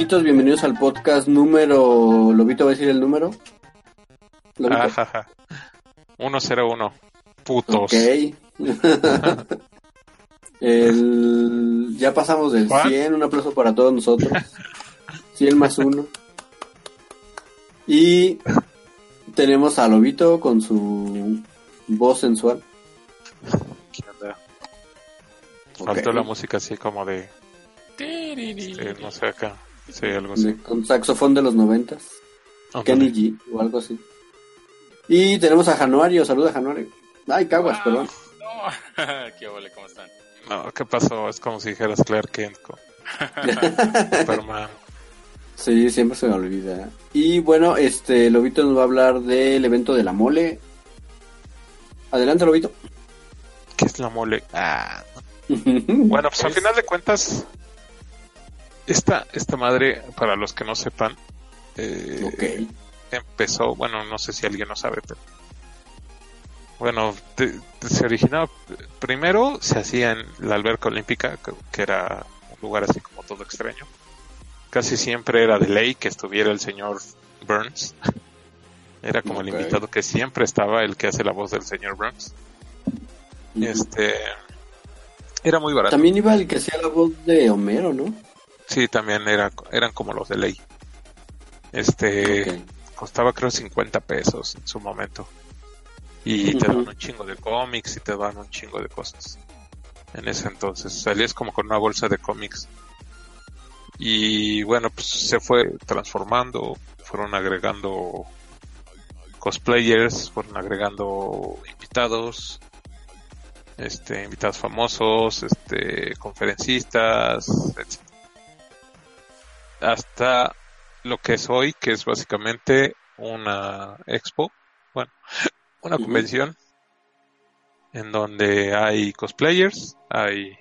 Amiguitos, bienvenidos al podcast número... ¿Lobito va a decir el número? ¿Lobito? Ajaja. 101. Putos. Ok. el... Ya pasamos del ¿Cuál? 100, un aplauso para todos nosotros. 100 más uno. Y tenemos a Lobito con su voz sensual. ¿Qué onda? Faltó la música así como de... Sí, no sé acá. Sí, algo así. Con saxofón de los noventas. Ándale. Kenny G o algo así. Y tenemos a Januario, saluda Januario. Ay, Caguas, Ah. perdón. No, qué ¿cómo están? No, ¿qué pasó? Es como si dijeras Clark Kent con Superman. Sí, siempre se me olvida. Y bueno, este Lobito nos va a hablar del evento de la mole. Adelante, Lobito. ¿Qué es la mole? Ah, Bueno, pues al final de cuentas, esta, esta madre, para los que no sepan, eh, Ok. empezó, bueno, no sé si alguien lo sabe, pero bueno, de- se originó, primero se hacía en la alberca olímpica, que, que era un lugar así como todo extraño. Casi siempre era de ley que estuviera el señor Burns. Era como el invitado que siempre estaba, el que hace la voz del señor Burns. Este, era muy barato. También iba el que hacía la voz de Homero, ¿no? Sí, también era, eran como los de ley. Este, costaba creo 50 pesos en su momento. Y te daban un chingo de cómics y te daban un chingo de cosas. En ese entonces salías como con una bolsa de cómics. Y bueno, pues se fue transformando, fueron agregando cosplayers, fueron agregando invitados, este, invitados famosos, este, conferencistas, etc. Hasta lo que es hoy, que es básicamente una expo, bueno, una convención en donde hay cosplayers, hay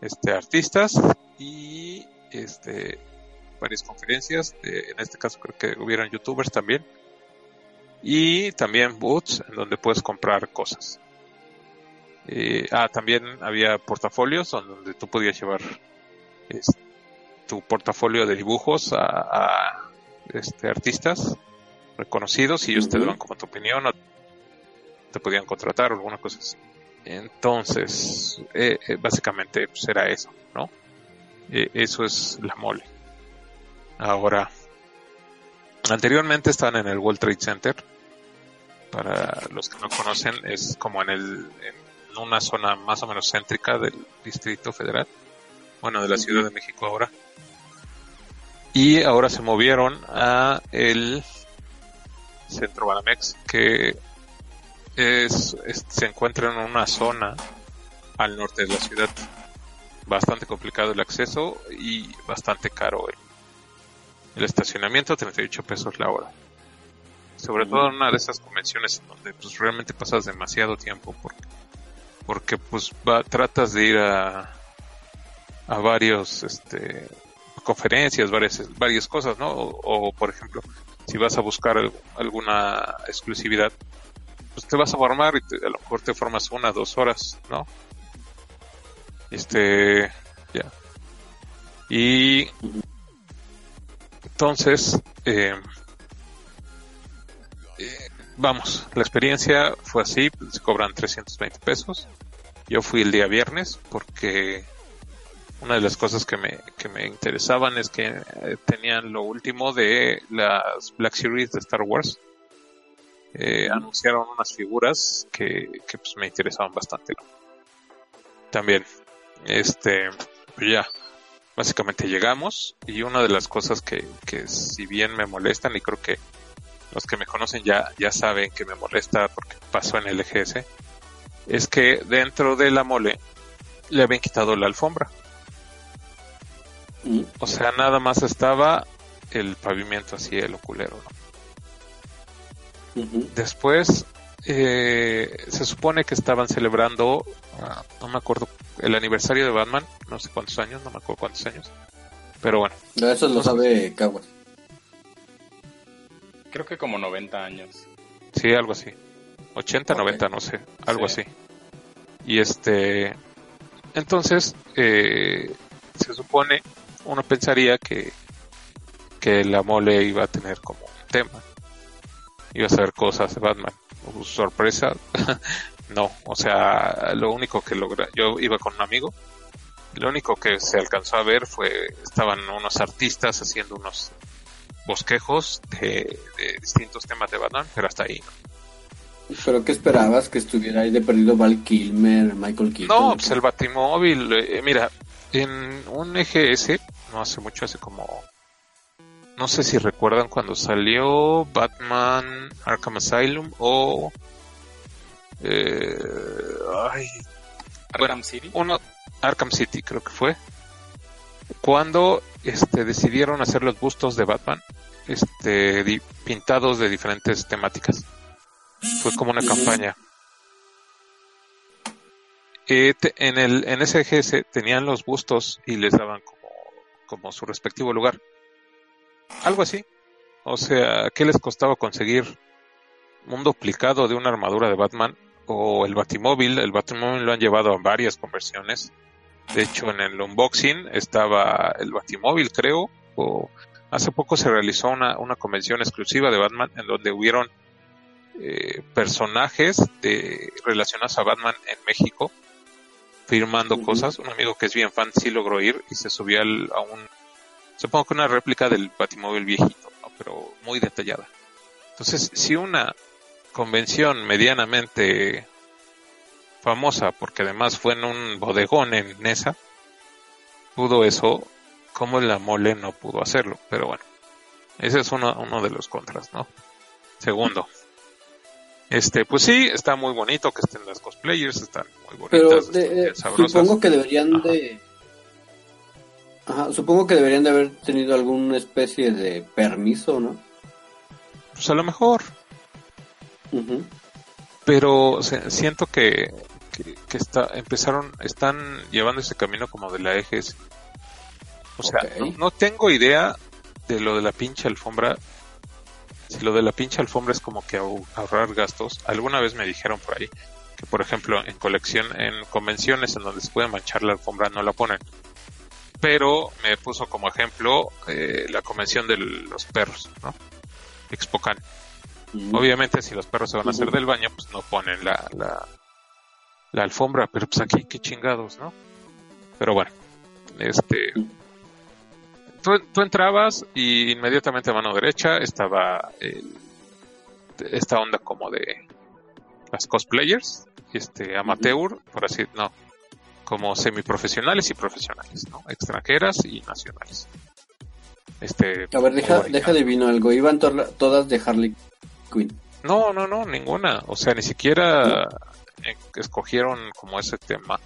este artistas y este varias conferencias, de- en este caso creo que hubieron youtubers también y también booths en donde puedes comprar cosas. Eh, ah, también había portafolios donde tú podías llevar este, tu portafolio de dibujos a, a, este artistas reconocidos y ellos te daban como tu opinión o te podían contratar o alguna cosa así. Entonces, eh, eh, básicamente pues era eso, ¿no? Eh, eso es la mole. Ahora, anteriormente estaban en el World Trade Center. Para los que no conocen, es como en el en una zona más o menos céntrica del Distrito Federal. Bueno, de la Ciudad de México ahora. Y ahora se movieron a el Centro Banamex, que es, es- se encuentra en una zona al norte de la ciudad. Bastante complicado el acceso y bastante caro el, el estacionamiento, 38 pesos la hora. Sobre todo en una de esas convenciones en donde pues realmente pasas demasiado tiempo porque, porque pues va, tratas de ir a, a varios, este, conferencias, varias, varias cosas, ¿no? O, por ejemplo, si vas a buscar al- alguna exclusividad, pues te vas a formar y te- a lo mejor te formas una, dos horas, ¿no? Este, ya. Y entonces, eh, eh, vamos, la experiencia fue así, se cobran 320 pesos Yo fui el día viernes porque una de las cosas que me, que me interesaban es que eh, tenían lo último de las Black Series de Star Wars. Eh, anunciaron unas figuras que, que pues me interesaban bastante. ¿no? También, este, pues ya, básicamente llegamos y una de las cosas que, que si bien me molestan y creo que los que me conocen ya, ya saben que me molesta porque pasó en el EGS, es que dentro de la mole le habían quitado la alfombra. O sea, nada más estaba el pavimento así, el oculero. Después, eh, se supone que estaban celebrando, ah, no me acuerdo, el aniversario de Batman, no sé cuántos años, no me acuerdo cuántos años. Pero bueno, No, Eso lo sabe. Creo que como 90 años. sí, algo así. 80, Ok. 90, no sé, algo Sí. así. Y este, entonces, eh, se supone, uno pensaría que, que la mole iba a tener como un tema. Iba a hacer cosas de Batman. Sorpresa, no. O sea, lo único que logra, yo iba con un amigo. Lo único que se alcanzó a ver fue, estaban unos artistas haciendo unos bosquejos de, de distintos temas de Batman, pero hasta ahí. ¿Pero qué esperabas? ¿Que estuviera ahí de perdido Val Kilmer, Michael Keaton? No, pues el Batimóvil, eh, mira, en un EGS, no hace mucho, hace como, no sé si recuerdan cuando salió Batman Arkham Asylum o, eh, ay, Arkham City. uno, Arkham City creo que fue, cuando este decidieron hacer los bustos de Batman, este, di- pintados de diferentes temáticas. Fue como una campaña. Eh, te- en el en SGS tenían los bustos y les daban como, su respectivo lugar. Algo así. O sea, ¿qué les costaba conseguir un duplicado de una armadura de Batman o el Batimóvil? El Batimóvil lo han llevado a varias conversiones. De hecho, en el unboxing estaba el Batimóvil, creo. O hace poco se realizó una, una convención exclusiva de Batman en donde hubieron eh, personajes de, relacionados a Batman en México firmando cosas. Un amigo que es bien fan sí logró ir y se subió al- a un, supongo que una réplica del Batimóvil viejito, ¿no? pero muy detallada. Entonces, si una convención medianamente famosa, porque además fue en un bodegón en Nesa, pudo eso, como la mole no pudo hacerlo, pero bueno, ese es uno, uno de los contras, ¿no? Segundo, este, pues sí, está muy bonito que estén las cosplayers, están muy Pero bonitas, de- están bien eh, sabrosas. supongo que deberían Ajá. de... Ajá, supongo que deberían de haber tenido alguna especie de permiso, ¿no? Pues a lo mejor, Ujú. pero siento que, que, que está, empezaron, están llevando ese camino como de la EGS. O sea, no, no tengo idea de lo de la pinche alfombra. Si lo de la pinche alfombra es como que ahor- ahorrar gastos. Alguna vez me dijeron por ahí que, por ejemplo, en colección, en convenciones en donde se puede manchar la alfombra no la ponen. Pero me puso como ejemplo eh, la convención de los perros, ¿no? Expocan. Obviamente si los perros se van a hacer del baño, pues no ponen la, la, la alfombra, pero pues aquí qué chingados, ¿no? Pero bueno, este... Tú, tú entrabas y inmediatamente a mano derecha estaba el- esta onda como de las cosplayers, este amateur, por así, no, como semiprofesionales y profesionales, ¿no? Extranjeras y nacionales. Este, A ver, deja, deja divino algo. Iban to- todas de Harley Quinn. No, no, no, ninguna. O sea, ni siquiera eh, escogieron como ese tema.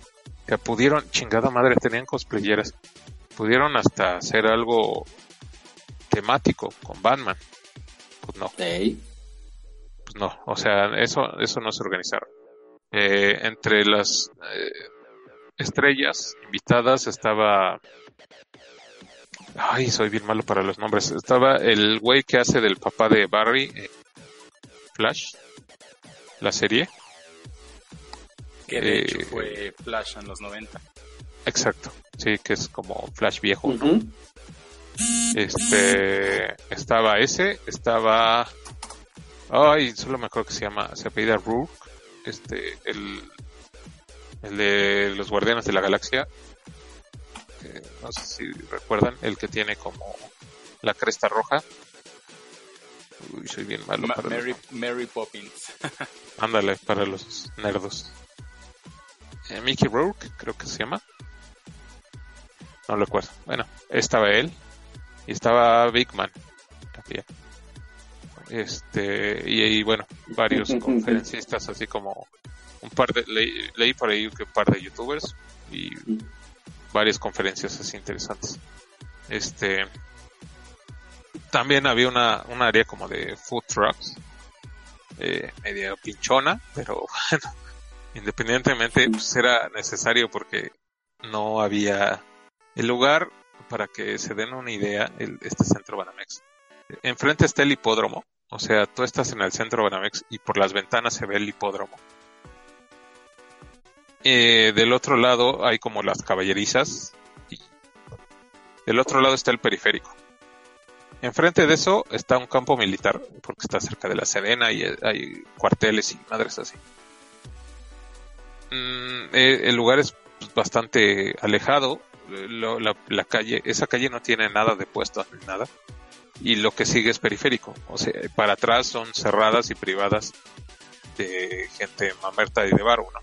Que pudieron, chingada madre, tenían cosplayeras. Pudieron hasta hacer algo temático con Batman. Pues no, Ey. pues no. O sea, eso, eso no se organizaron. Eh, entre las eh, estrellas invitadas estaba... Ay, soy bien malo para los nombres. Estaba el güey que hace del papá de Barry, eh, Flash, la serie. Que de Eh, hecho fue Flash en los 90. Exacto, sí, que es como Flash viejo. Este, estaba ese, estaba, ay, solo me acuerdo que se llama, se apellida Rourke, este, el, el de los Guardianes de la Galaxia. que no sé si recuerdan, el que tiene como la cresta roja. Uy, soy bien malo Ma- para los Mary, Mary Poppins. Ándale, para los nerdos. Eh, Mickey Rourke, creo que se llama. No lo recuerdo. Bueno, estaba él. Y estaba Big Man. También. Este, y, y bueno, varios conferencistas, así como un par de, leí, leí por ahí que un par de youtubers y varias conferencias así interesantes. Este, también había una, un área como de food trucks, eh, media pinchona, pero bueno, independientemente pues era necesario porque no había el lugar para que se den una idea el, este centro Banamex. Enfrente está el hipódromo, o sea, tú estás en el centro Banamex y por las ventanas se ve el hipódromo. Eh, del otro lado hay como las caballerizas del otro lado está el periférico. Enfrente de eso está un campo militar, porque está cerca de la Sedena y hay cuarteles y madres así. Mm, eh, el lugar es pues, bastante alejado. Lo- la, la calle, esa calle no tiene nada de puestos ni nada. Y lo que sigue es periférico. O sea, para atrás son cerradas y privadas de gente mamerta y de bar uno.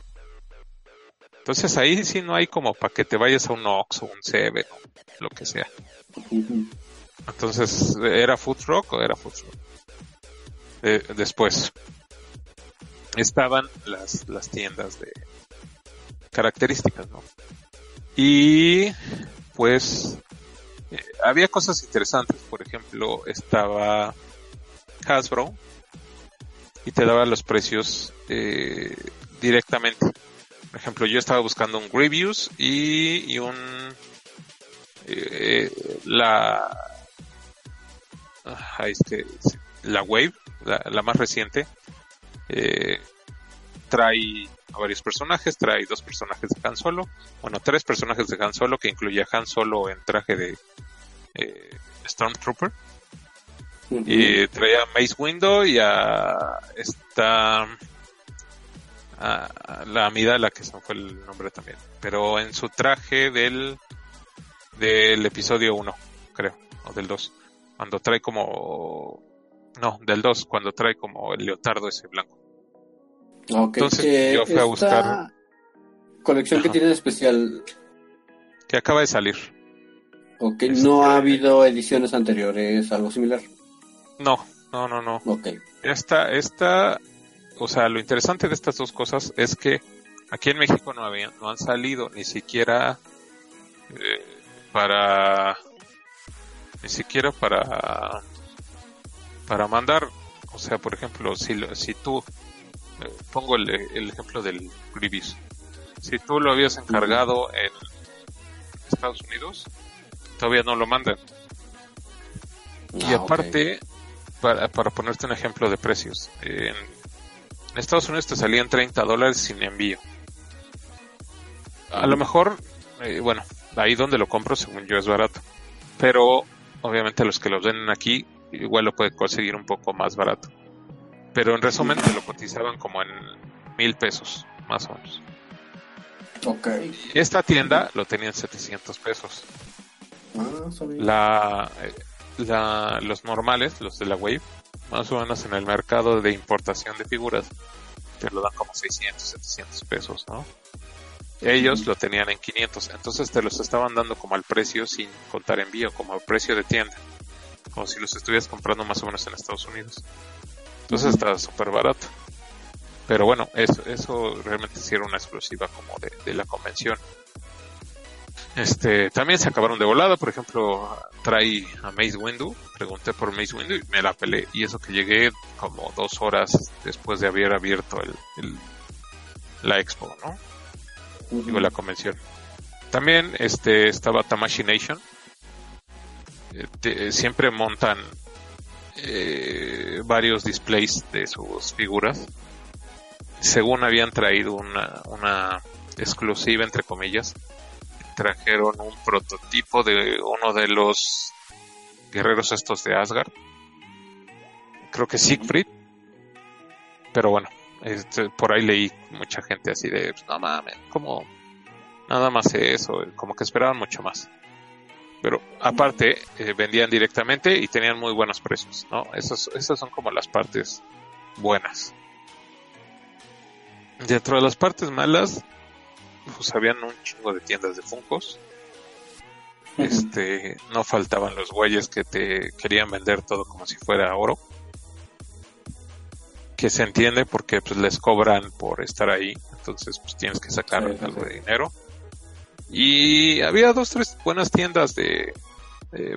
Entonces ahí sí no hay como para que te vayas a un Ox o un Seven o lo que sea. Entonces, ¿era food truck o era food truck? Eh, después, estaban las, las tiendas de características, ¿no? Y, pues, eh, había cosas interesantes. Por ejemplo, estaba Hasbro y te daba los precios eh, directamente. Por ejemplo, yo estaba buscando un Grievous y, y un... eh, la Ah, es que la Wave, la, la más reciente, eh, trae a varios personajes, trae dos personajes de Han Solo, bueno, tres personajes de Han Solo que incluye a Han Solo en traje de eh, Stormtrooper, y trae a Mace Window y a esta a, a la Amidala que se me fue el nombre también, pero en su traje del del episodio 1, creo, o del 2 cuando trae como no del 2 cuando trae como el leotardo ese blanco Ok, Entonces, eh, yo fui a buscar- Colección que tiene especial. que acaba de salir Ok, Este- no ha habido ediciones anteriores, algo similar. no no no no Ok. esta esta o sea lo interesante de estas dos cosas es que aquí en México no habían no han salido ni siquiera eh, para ni siquiera para para mandar o sea por ejemplo si si tú pongo el, el ejemplo del Grievous. Si tú lo habías encargado en Estados Unidos todavía no lo mandan. Y Ah, aparte para, para ponerte un ejemplo de precios en, en Estados Unidos te salían 30 dólares sin envío. A lo mejor eh, bueno ahí donde lo compro según yo es barato. Pero obviamente los que los venden aquí igual lo pueden conseguir un poco más barato pero en resumen te lo cotizaban como en mil pesos más o menos. Ok. y esta tienda lo tenía en 700 pesos. Ah, la, eh, la los normales los de la Wave más o menos en el mercado de importación de figuras te lo dan como 600 700 pesos no ellos lo tenían en 500 entonces te los estaban dando como al precio sin contar envío como al precio de tienda como si los estuvieras comprando más o menos en Estados Unidos entonces está súper barato. Pero bueno eso eso realmente sí era una exclusiva como de, de la convención. Este, también se acabaron de volada, por ejemplo, trae a Mace Windu, pregunté por Mace Windu y me la pelé, y eso que llegué como dos horas después de haber abierto el, el- la expo, ¿no? Digo, la convención. También, este, estaba Tamashi Nation, Eh, te- siempre montan eh, varios displays de sus figuras, según habían traído una, una exclusiva, entre comillas, trajeron un prototipo de uno de los guerreros estos de Asgard. Creo que Siegfried. Pero bueno, Este, por ahí leí mucha gente así de, pues, no mames, como nada más eso, como que esperaban mucho más. Pero aparte, eh, vendían directamente y tenían muy buenos precios, ¿no? Esas, esas son como las partes buenas. Dentro de las partes malas, pues habían un chingo de tiendas de Funcos. Este, no faltaban los güeyes que te querían vender todo como si fuera oro. Que se entiende porque pues les cobran por estar ahí, entonces pues tienes que sacar Sí, sí, algo de dinero. Y había dos, tres buenas tiendas de,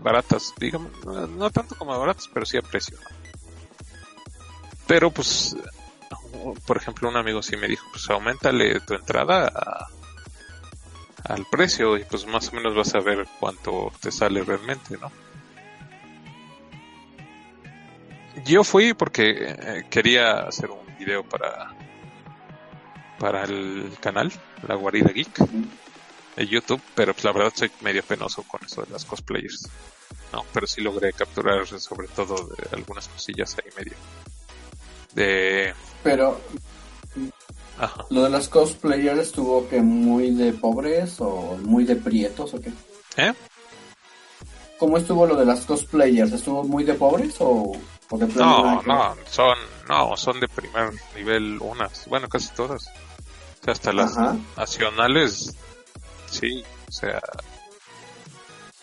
baratas, digamos, no, tanto como baratas, pero sí a precio. Pero pues, por ejemplo, un amigo sí me dijo, pues aumentale tu entrada al precio y pues más o menos vas a ver cuánto te sale realmente, ¿no? Yo fui porque eh, quería hacer un video para para el canal, La Guarida Geek, de YouTube, pero pues la verdad soy medio penoso con eso de las cosplayers. No, pero sí logré capturar sobre todo de algunas cosillas ahí medio. De... Pero Ajá. lo de los cosplayers estuvo que muy de pobres o muy de prietos o qué. ¿Eh? ¿Cómo estuvo lo de las cosplayers? ¿Estuvo muy de pobres o, o de No, no, son, no, son de primer nivel unas, bueno, casi todas. O sea, hasta las Ajá. nacionales, sí, o sea,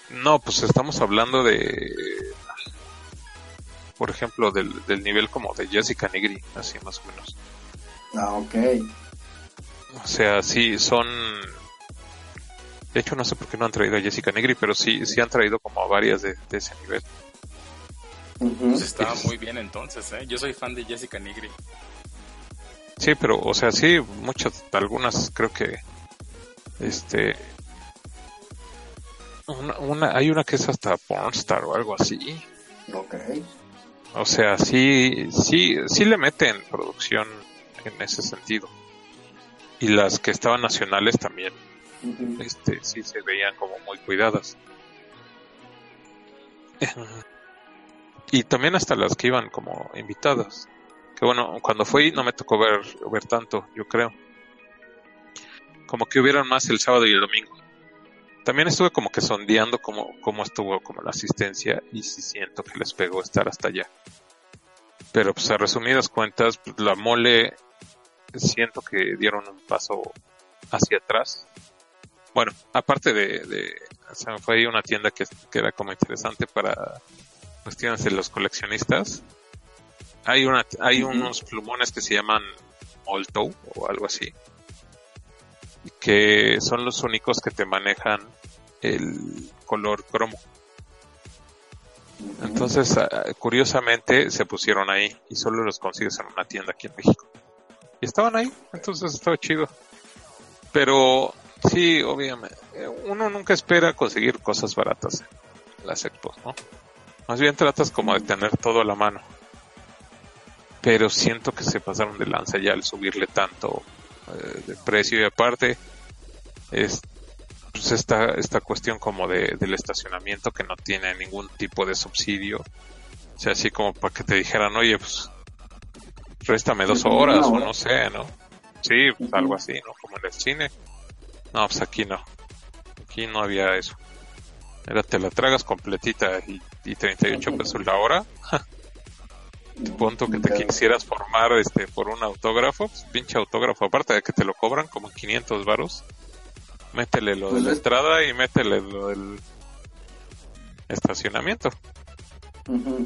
no, pues estamos hablando de, por ejemplo, del, del nivel como de Jessica Negri, así más o menos. Ah, ok. O sea, sí, son, de hecho no sé por qué no han traído a Jessica Negri, pero sí, sí han traído como a varias de, de ese nivel. Pues estaba muy bien entonces, ¿eh? Yo soy fan de Jessica Nigri. Sí, pero, o sea, sí, muchas, algunas creo que, este, una, una, hay una que es hasta pornstar o algo así. Ok. O sea, sí, sí, sí le meten producción en ese sentido. Y las que estaban nacionales también, este, sí se veían como muy cuidadas. Y también hasta las que iban como invitadas. Que bueno, cuando fui no me tocó ver, ver tanto, yo creo. Como que hubieran más el sábado y el domingo. También estuve como que sondeando cómo, cómo estuvo como la asistencia y sí siento que les pegó estar hasta allá. Pero pues a resumidas cuentas, pues, la mole siento que dieron un paso hacia atrás. Bueno, aparte de, de o sea, fue ahí una tienda que, que era como interesante para cuestiones de los coleccionistas. Hay una, hay unos plumones que se llaman Molto o algo así, que son los únicos que te manejan el color cromo. Entonces, ah, curiosamente, se pusieron ahí y solo los consigues en una tienda aquí en México. Y estaban ahí, entonces estaba chido. Pero sí, obviamente, uno nunca espera conseguir cosas baratas en las expos, ¿no? Más bien tratas como de tener todo a la mano. Pero siento que se pasaron de lanza ya al subirle tanto eh, de precio y aparte es pues esta, esta cuestión como de, del estacionamiento que no tiene ningún tipo de subsidio. O sea, así como para que te dijeran, oye, pues, réstame dos horas o no sé, ¿no? Sí, pues algo así, ¿no? Como en el cine. No, pues aquí no. Aquí no había eso. Era te la tragas completita y, y 38 Ujú. pesos la hora. Punto que te Claro. quisieras formar este por un autógrafo, pues, pinche autógrafo, aparte de que te lo cobran como 500 varos. Métele lo de la es- entrada y métele lo del estacionamiento.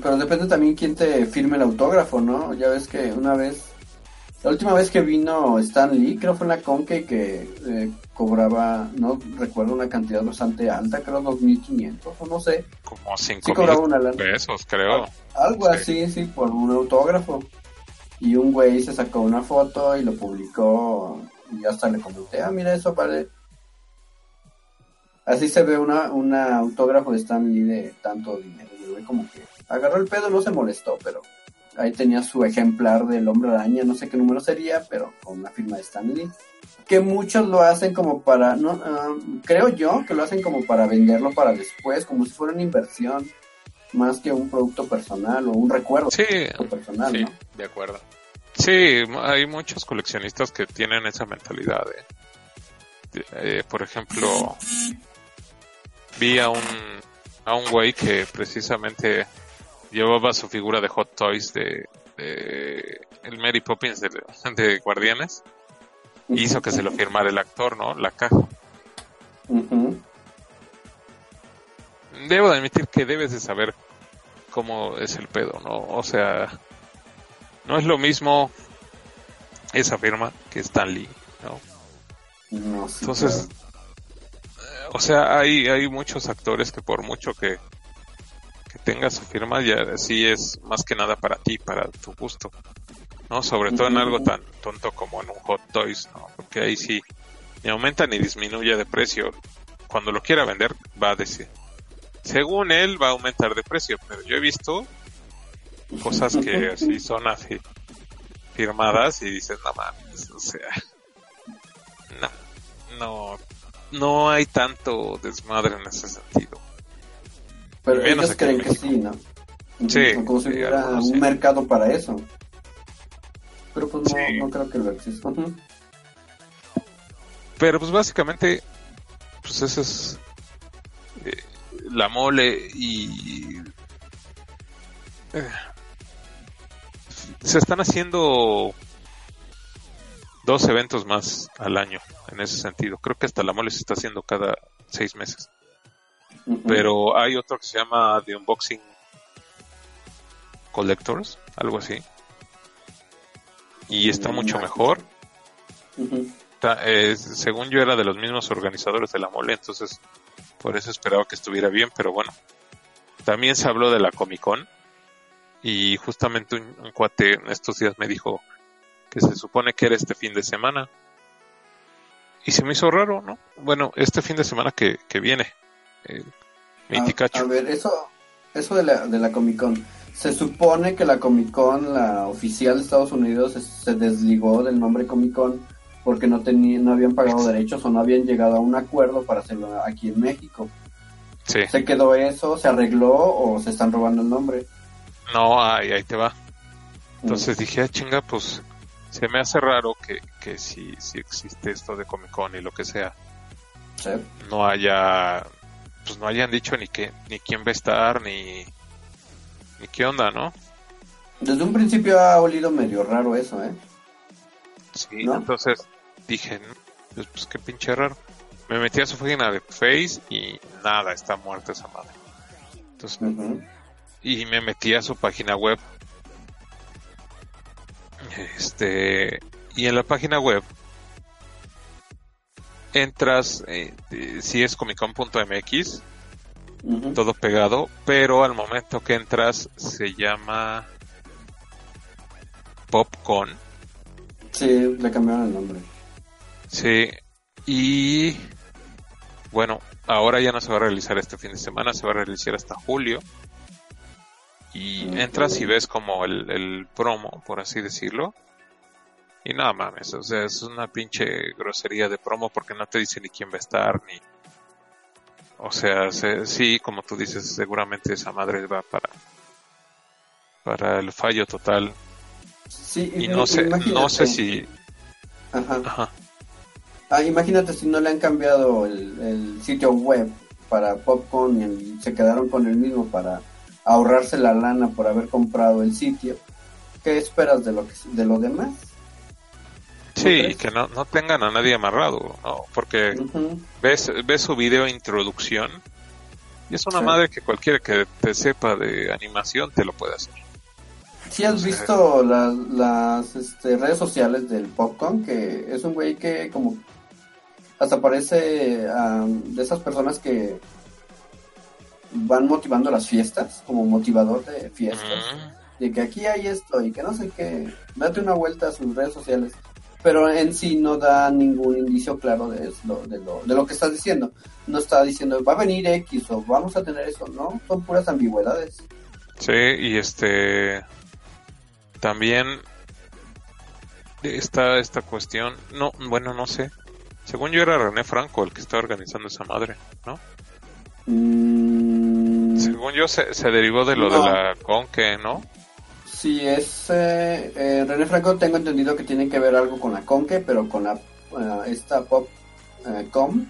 Pero depende también quién te firme el autógrafo, ¿no? Ya ves que una vez, la última vez que vino Stan Lee, creo fue en la Conque que eh, cobraba, no recuerdo una cantidad bastante alta, creo 2.500 o no sé, Como sí 5 cobraba mil una lana. pesos, creo. Algo Sí. así, sí, por un autógrafo. Y un güey se sacó una foto y lo publicó y hasta le comenté, ah, mira, eso vale. Así se ve una, una autógrafo de Stan Lee de tanto dinero. Y el güey como que agarró el pedo, no se molestó, pero ahí tenía su ejemplar del hombre araña, no sé qué número sería, pero con una firma de Stan Lee. Que muchos lo hacen como para, no, ah, creo yo que lo hacen como para venderlo para después, como si fuera una inversión más que un producto personal o un recuerdo Sí, personal, Sí, ¿no? de acuerdo. Sí, hay muchos coleccionistas que tienen esa mentalidad. ¿eh? Eh, por ejemplo, vi a un, a un güey que precisamente llevaba su figura de Hot Toys de, de el Mary Poppins de, de Guardianes. Hizo que se lo firmara el actor, ¿no? La caja. Debo de admitir que debes de saber cómo es el pedo, ¿no? O sea, no es lo mismo esa firma que Stan Lee, ¿no? No, sí, Entonces, eh, o sea, hay, hay muchos actores que por mucho que tenga su firma, ya sí es más que nada para ti, para tu gusto, ¿no? Sobre todo en algo tan tonto como en un Hot Toys, ¿no? Porque ahí sí ni aumenta ni disminuye de precio. Cuando lo quiera vender, va a decir, según él, va a aumentar de precio, pero yo he visto cosas que así son así firmadas y dices, no mames, o sea, no, no, no hay tanto desmadre en ese sentido. Pero menos ellos creen que sí, ¿no? Sí, Como si hubiera un sí. mercado para eso. Pero pues no, Sí. no creo que lo exista. Pero pues básicamente, pues esa es eh, la mole y eh, se están haciendo dos eventos más al año en ese sentido. Creo que hasta la mole se está haciendo cada seis meses. Pero hay otro que se llama The Unboxing Collectors, algo así. Y está mucho mejor. Eh, según yo era de los mismos organizadores de la mole, entonces por eso esperaba que estuviera bien, pero bueno. También se habló de la Comic Con y justamente un, un cuate en estos días me dijo que se supone que era este fin de semana. Y se me hizo raro, ¿no? Bueno, este fin de semana que, que viene. Eh, A, 28. a ver, eso, eso de la, de la Comic Con. Se supone que la Comic Con, la oficial de Estados Unidos, se, se desligó del nombre Comic Con porque no tenían, no habían pagado derechos o no habían llegado a un acuerdo para hacerlo aquí en México. Sí. ¿Se quedó eso? ¿Se arregló o se están robando el nombre? No, ahí, ahí te va. Entonces dije, ah, chinga, pues se me hace raro que, que si, si existe esto de Comic Con y lo que sea, Sí. no haya, pues no hayan dicho ni qué, ni quién va a estar, ni, ni qué onda, ¿no? Desde un principio ha olido medio raro eso, ¿eh? Sí, ¿No? entonces dije, "No, pues, pues qué pinche raro. Me metí a su página de Face y nada, está muerta esa madre. Entonces, y me metí a su página web. Este, y en la página web entras, eh, eh, si es comiccon.mx, Ujú. todo pegado, pero al momento que entras se llama Popcon. Sí, le cambiaron el nombre. Sí, y bueno, ahora ya no se va a realizar este fin de semana, se va a realizar hasta julio. Y entras y ves como el, el promo, por así decirlo. Y nada mames, o sea, es una pinche grosería de promo porque no te dice ni quién va a estar, ni... O sea, se- sí, como tú dices, seguramente esa madre va para... Para el fallo total. Sí, Y no sé, no sé si... Ajá. Ajá. Ah, imagínate si no le han cambiado el, el sitio web para Popcorn y el- se quedaron con el mismo para ahorrarse la lana por haber comprado el sitio. ¿Qué esperas de lo que de lo demás? Sí, y que no, no tengan a nadie amarrado, ¿no? Porque ves, ves su video introducción y es una Sí. madre que cualquiera que te sepa de animación te lo puede hacer. ¿Sí has visto las, las este, redes sociales del Popcorn? Que es un güey que como hasta parece de esas personas que van motivando las fiestas, como motivador de fiestas. De que aquí hay esto y que no sé qué, date una vuelta a sus redes sociales, pero en sí no da ningún indicio claro de, eso, de, lo, de lo que estás diciendo. No está diciendo va a venir X o vamos a tener eso, no, son puras ambigüedades. Sí, y este también está esta cuestión, no, bueno, no sé. Según yo era René Franco el que estaba organizando esa madre, ¿no? Mm, Según yo se, se derivó de lo No. de la Conque, ¿no? Si es eh, eh, René Franco, tengo entendido que tiene que ver algo con la Conque, pero con la eh, esta Pop eh, Com,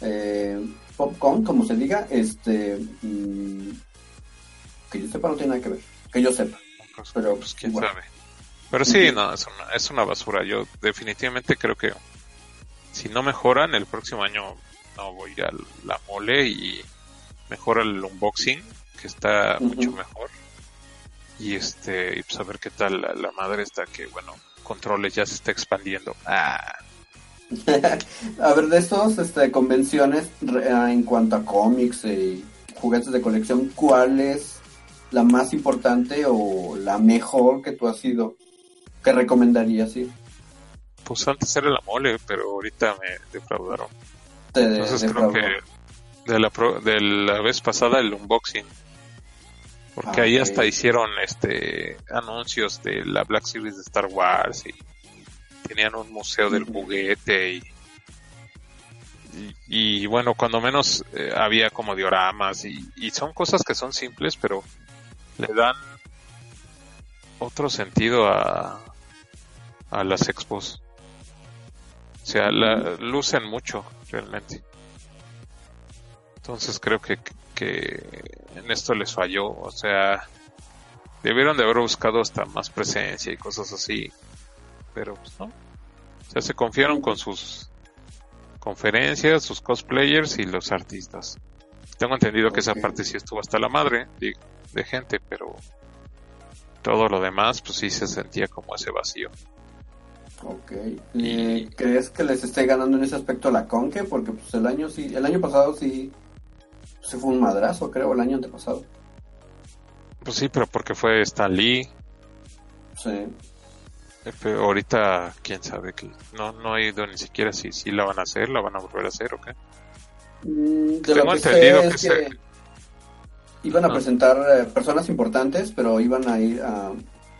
eh, Popcom, como se diga, este, mm, que yo sepa no tiene nada que ver, que yo sepa. Pero, pues quién bueno. sabe. Pero sí, no, es una, es una basura. Yo definitivamente creo que si no mejoran, el próximo año no voy a la mole y mejora el unboxing, que está mucho mejor. Y este, y pues a ver qué tal la, la madre está que, bueno, controles ya se está expandiendo. Ah, A ver, de estos este, convenciones ah, en cuanto a cómics y juguetes de colección, ¿cuál es la más importante o la mejor que tú has ido? ¿Qué recomendarías ir? pues antes era la mole, pero ahorita me defraudaron. Entonces creo que de la, pro- de la vez pasada el unboxing. Porque Ah, ahí hasta hicieron este anuncios de la Black Series de Star Wars y tenían un museo del juguete y, y, y, bueno, cuando menos eh, había como dioramas y, y son cosas que son simples pero le dan otro sentido a, a las expos. O sea, la, lucen mucho realmente. Entonces creo que, que en esto les falló. O sea, debieron de haber buscado hasta más presencia y cosas así. Pero pues no. O sea, se confiaron con sus conferencias, sus cosplayers y los artistas. Tengo entendido que esa parte sí estuvo hasta la madre de, de gente, pero todo lo demás pues sí se sentía como ese vacío. Ok. ¿Y crees que les esté ganando en ese aspecto la Conque? Porque pues el año sí, el año pasado sí, se fue un madrazo, creo, el año antepasado. Pues sí, pero porque fue Stan Lee. Sí. Pero ahorita, quién sabe que no, no he ido ni siquiera si, si la van a hacer, la van a volver a hacer o qué. Mm, De Tengo lo que entendido que que, se- iban a Ah. presentar eh, personas importantes, pero iban a ir a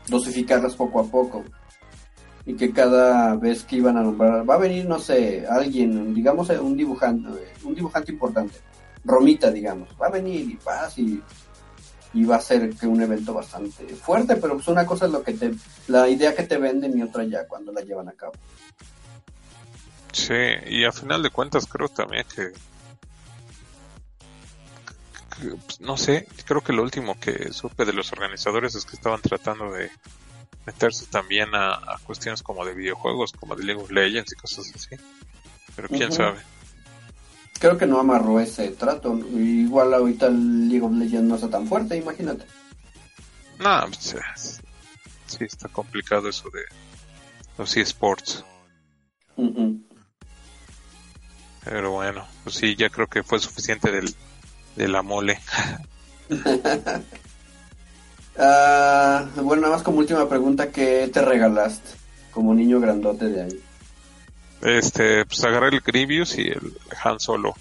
dosificarlas poco a poco. Y que cada vez que iban a nombrar, va a venir, no sé, alguien, digamos eh, un dibujante, eh, un dibujante importante, Romita, digamos, va a venir y paz y, y va a ser que un evento bastante fuerte, pero pues una cosa es lo que te, la idea que te venden y otra ya cuando la llevan a cabo. Sí, y a final de cuentas creo también que, que, pues, no sé, creo que lo último que supe de los organizadores es que estaban tratando de meterse también a, a cuestiones como de videojuegos, como de League of Legends y cosas así. Pero quién sabe. Creo que no amarró ese trato. Igual ahorita el League of Legends no está tan fuerte, imagínate. No, pues, es- sí está complicado eso de los eSports. Ujú. Pero bueno, pues sí, ya creo que fue suficiente del, de la mole. Ah, bueno, nada más como última pregunta, ¿qué te regalaste como niño grandote de ahí? Este, pues agarré el Grievous y el Han Solo.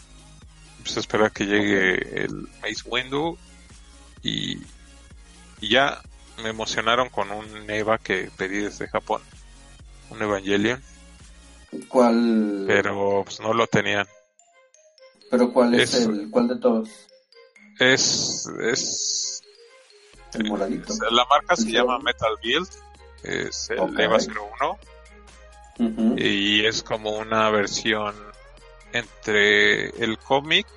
Pues esperar que llegue el Mace Windu y, y ya me emocionaron con un Eva que pedí desde Japón, un Evangelion, ¿Cuál? pero pues no lo tenían. pero cuál es, es- el cuál de todos? Es, es, El moradito. la marca se llama. Metal Build, es el Ok. Eva 01 Y es como una versión entre el cómic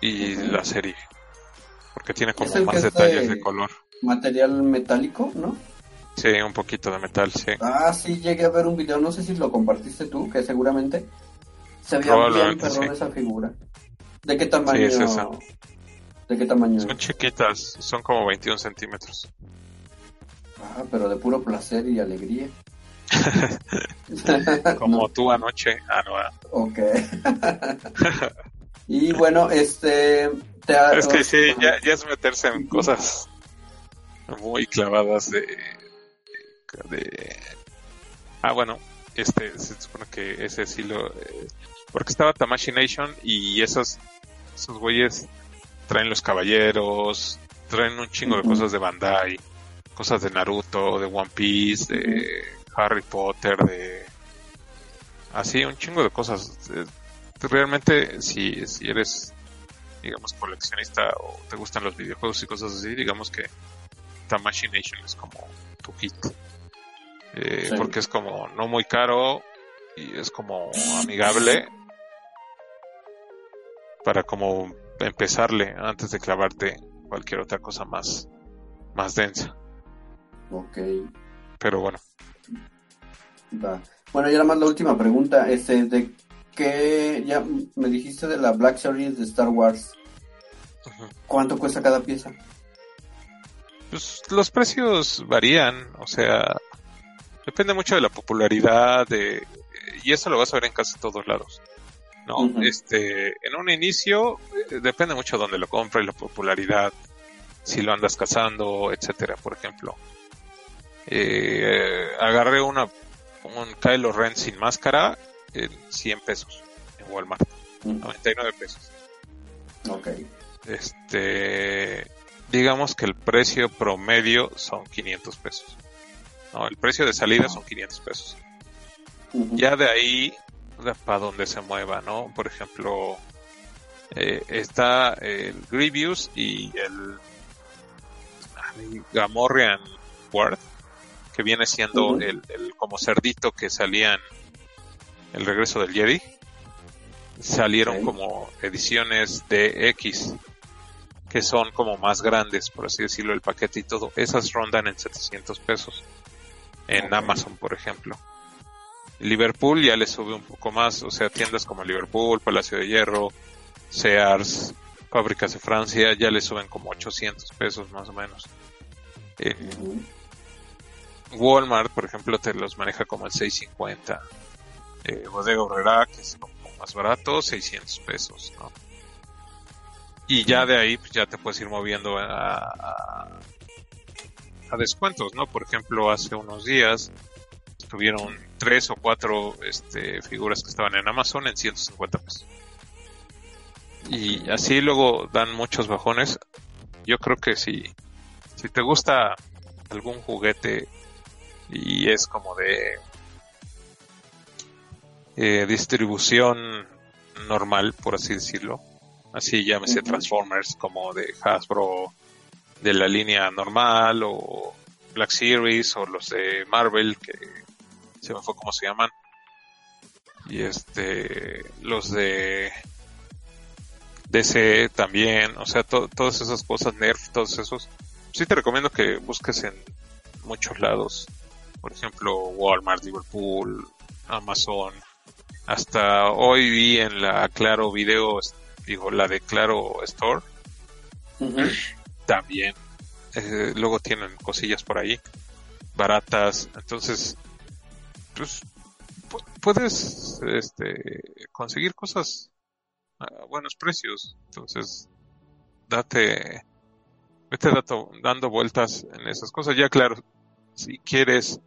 y la serie porque tiene como más es detalles de- de color Material metálico, ¿no? sí un poquito de metal sí Ah, sí, llegué a ver un video, no sé si lo compartiste tú, que seguramente se veía bien perrón sí. esa figura. ¿De qué tamaño? es esa. ¿De qué tamaño? son chiquitas son como 21 centímetros Ah, pero de puro placer y alegría. como tú anoche. Ah no ah. Ok. y bueno, este... Te ha- es que sí ya, ya es meterse en cosas muy clavadas de de ah bueno este se supone que ese sí lo eh, porque estaba Tamashi Nation y esos esos güeyes traen los caballeros traen un chingo de cosas de Bandai cosas de Naruto de One Piece de Harry Potter de así un chingo de cosas Eh, realmente si si eres digamos coleccionista o te gustan los videojuegos y cosas así digamos que Machination es como tu hit. Eh, Sí. Porque es como no muy caro y es como amigable para como empezarle antes de clavarte cualquier otra cosa más, más densa. Ok, Pero bueno, va. Bueno, y ahora más la última pregunta, este, de qué, ya me dijiste de la Black Series de Star Wars. ¿cuánto cuesta cada pieza? pues los precios varían, o sea, depende mucho de la popularidad de y eso lo vas a ver en casi todos lados. ¿no? Este, en un inicio eh, depende mucho de dónde lo compres, la popularidad, si lo andas cazando, etcétera, por ejemplo. Eh, agarré una un Kylo Ren sin máscara en 100 pesos en Walmart, Mm, 99 pesos. Ok, Este, digamos que el precio promedio son 500 pesos. No, el precio de salida son 500 pesos. Ya de ahí, para donde se mueva, ¿no? Por ejemplo, eh, está el Grievous y el Gamorrean Ward, que viene siendo el, el como cerdito que salían el regreso del Jedi. Salieron como ediciones de X, que son como más grandes, por así decirlo, el paquete y todo. Esas rondan en 700 pesos en. Amazon, por ejemplo. Liverpool ya le sube un poco más, o sea, tiendas como Liverpool, Palacio de Hierro, Sears, Fábricas de Francia, ya le suben como 800 pesos más o menos. Eh. Walmart, por ejemplo, te los maneja como el 650. Eh, Bodega Horrera, que es más barato, 600 pesos, ¿no? Y ya de ahí, pues ya te puedes ir moviendo a, a, a descuentos, ¿no? Por ejemplo, hace unos días tuvieron tres o cuatro este, figuras que estaban en Amazon en 150 pesos. Y así luego dan muchos bajones. Yo creo que si, si te gusta algún juguete y es como de eh, distribución normal, por así decirlo. Así llámese. Transformers como de Hasbro de la línea normal o Black Series o los de Marvel que se me fue cómo se llaman. Y este los de DC también, o sea, to- todas esas cosas, Nerf, todos esos. Sí te recomiendo que busques en muchos lados. Por ejemplo, Walmart, Liverpool, Amazon. Hasta hoy vi en la Claro Video, digo, la de Claro Store, también. Eh, luego tienen cosillas por ahí, baratas. Entonces, pues, pu- puedes este, conseguir cosas a buenos precios. Entonces, date, vete dato- dando vueltas en esas cosas. Ya claro, si quieres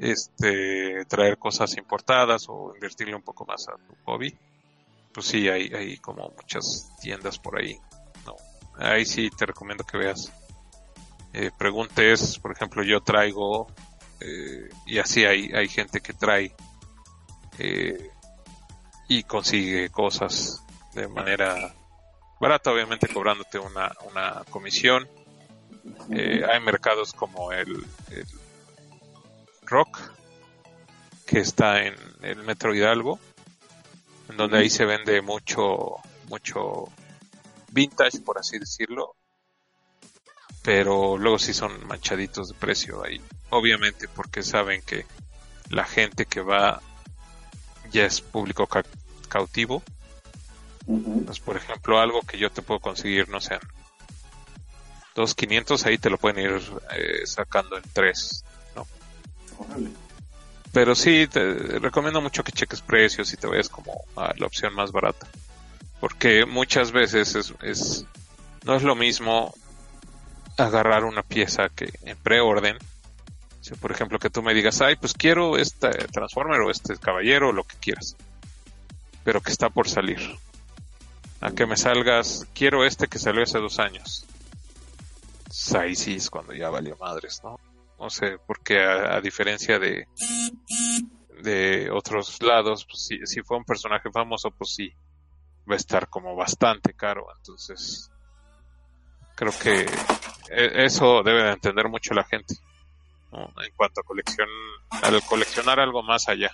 este traer cosas importadas o invertirle un poco más a tu hobby, pues sí, hay, hay como muchas tiendas por ahí. No, ahí sí te recomiendo que veas. Eh, preguntes, por ejemplo, yo traigo, eh, y así hay, hay gente que trae eh, y consigue cosas de manera barata, obviamente cobrándote una, una comisión. Eh, hay mercados como el, el Rock, que está en el Metro Hidalgo, en donde ahí se vende mucho, mucho vintage, por así decirlo, pero luego sí son manchaditos de precio ahí, obviamente porque saben que la gente que va ya es público ca- cautivo, pues por ejemplo algo que yo te puedo conseguir, no sé, en 2.500 ahí te lo pueden ir eh, sacando en 3, Pero sí, te recomiendo mucho que cheques precios y te vayas como la opción más barata. Porque muchas veces es, es no es lo mismo agarrar una pieza que en preorden. Si por ejemplo que tú me digas, ay, pues quiero este Transformer o este caballero o lo que quieras. Pero que está por salir. A que me salgas, quiero este que salió hace dos años. Pues ahí sí es cuando ya valió madres, ¿no? No sé, porque a, diferencia de, de otros lados, pues si, si fue un personaje famoso, pues sí, va a estar como bastante caro. Entonces, creo que e- eso debe de entender mucho la gente. En cuanto a al coleccionar algo más allá.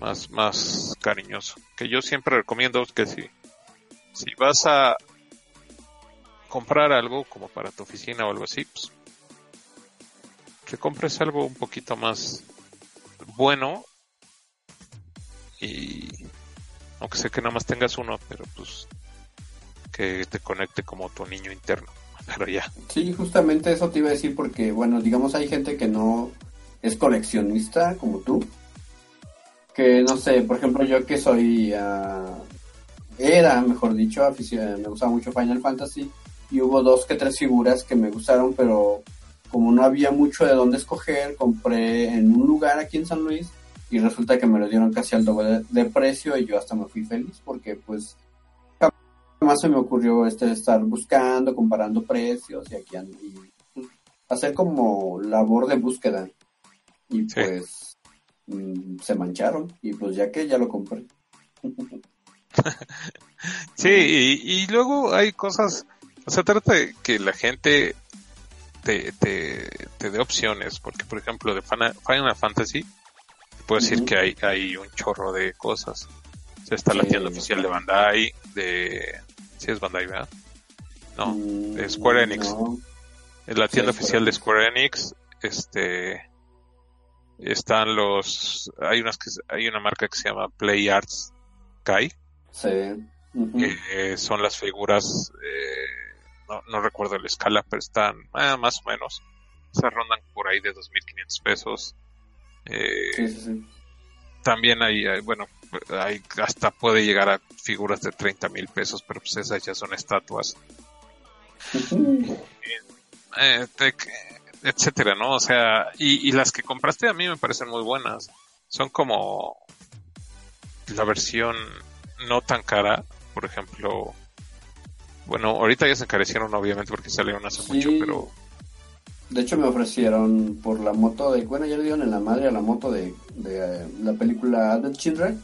Más, más cariñoso. Que yo siempre recomiendo que si, si vas a comprar algo como para tu oficina o algo así, pues que compres algo un poquito más bueno y aunque sé que nada más tengas uno, pero pues que te conecte como tu niño interno. Pero ya. Sí, justamente eso te iba a decir porque, bueno, digamos hay gente que no es coleccionista como tú. Que no sé, por ejemplo, yo que soy, ah, era, mejor dicho, me gustaba mucho Final Fantasy y hubo dos que tres figuras que me gustaron, pero como no había mucho de dónde escoger, compré en un lugar aquí en San Luis y resulta que me lo dieron casi al doble de, precio y yo hasta me fui feliz porque pues jamás se me ocurrió este estar buscando, comparando precios y aquí y, pues, hacer como labor de búsqueda y Sí. pues mm, se mancharon y pues ya que ya lo compré. Sí, y, y luego hay cosas, o sea, trata de que la gente te, te, te dé opciones, porque por ejemplo de Final Fantasy, te puedo decir que hay, hay un chorro de cosas. O sea, está la tienda oficial de Bandai, de... Sí es Bandai, ¿verdad? No, Mm, de Square Enix. no. es la tienda Sí, oficial de Square Enix, este... Están los... Hay unas que... Hay una marca que se llama Play Arts Kai, Sí. Que son las figuras, eh, no, no recuerdo la escala, pero están eh, más o menos, se rondan por ahí de 2.500 pesos. Eh, Sí, sí, sí. También hay, hay, bueno, hay, hasta puede llegar a figuras de 30.000 pesos, pero pues esas ya son estatuas, eh, te- etcétera, ¿no? O sea, y, y las que compraste a mí me parecen muy buenas. Son como la versión no tan cara, por ejemplo. Bueno, ahorita ya se encarecieron obviamente porque salieron hace Sí. mucho, pero De hecho me ofrecieron por la moto de, bueno, ya le dieron en la madre a la moto de, de eh, la película Advent Children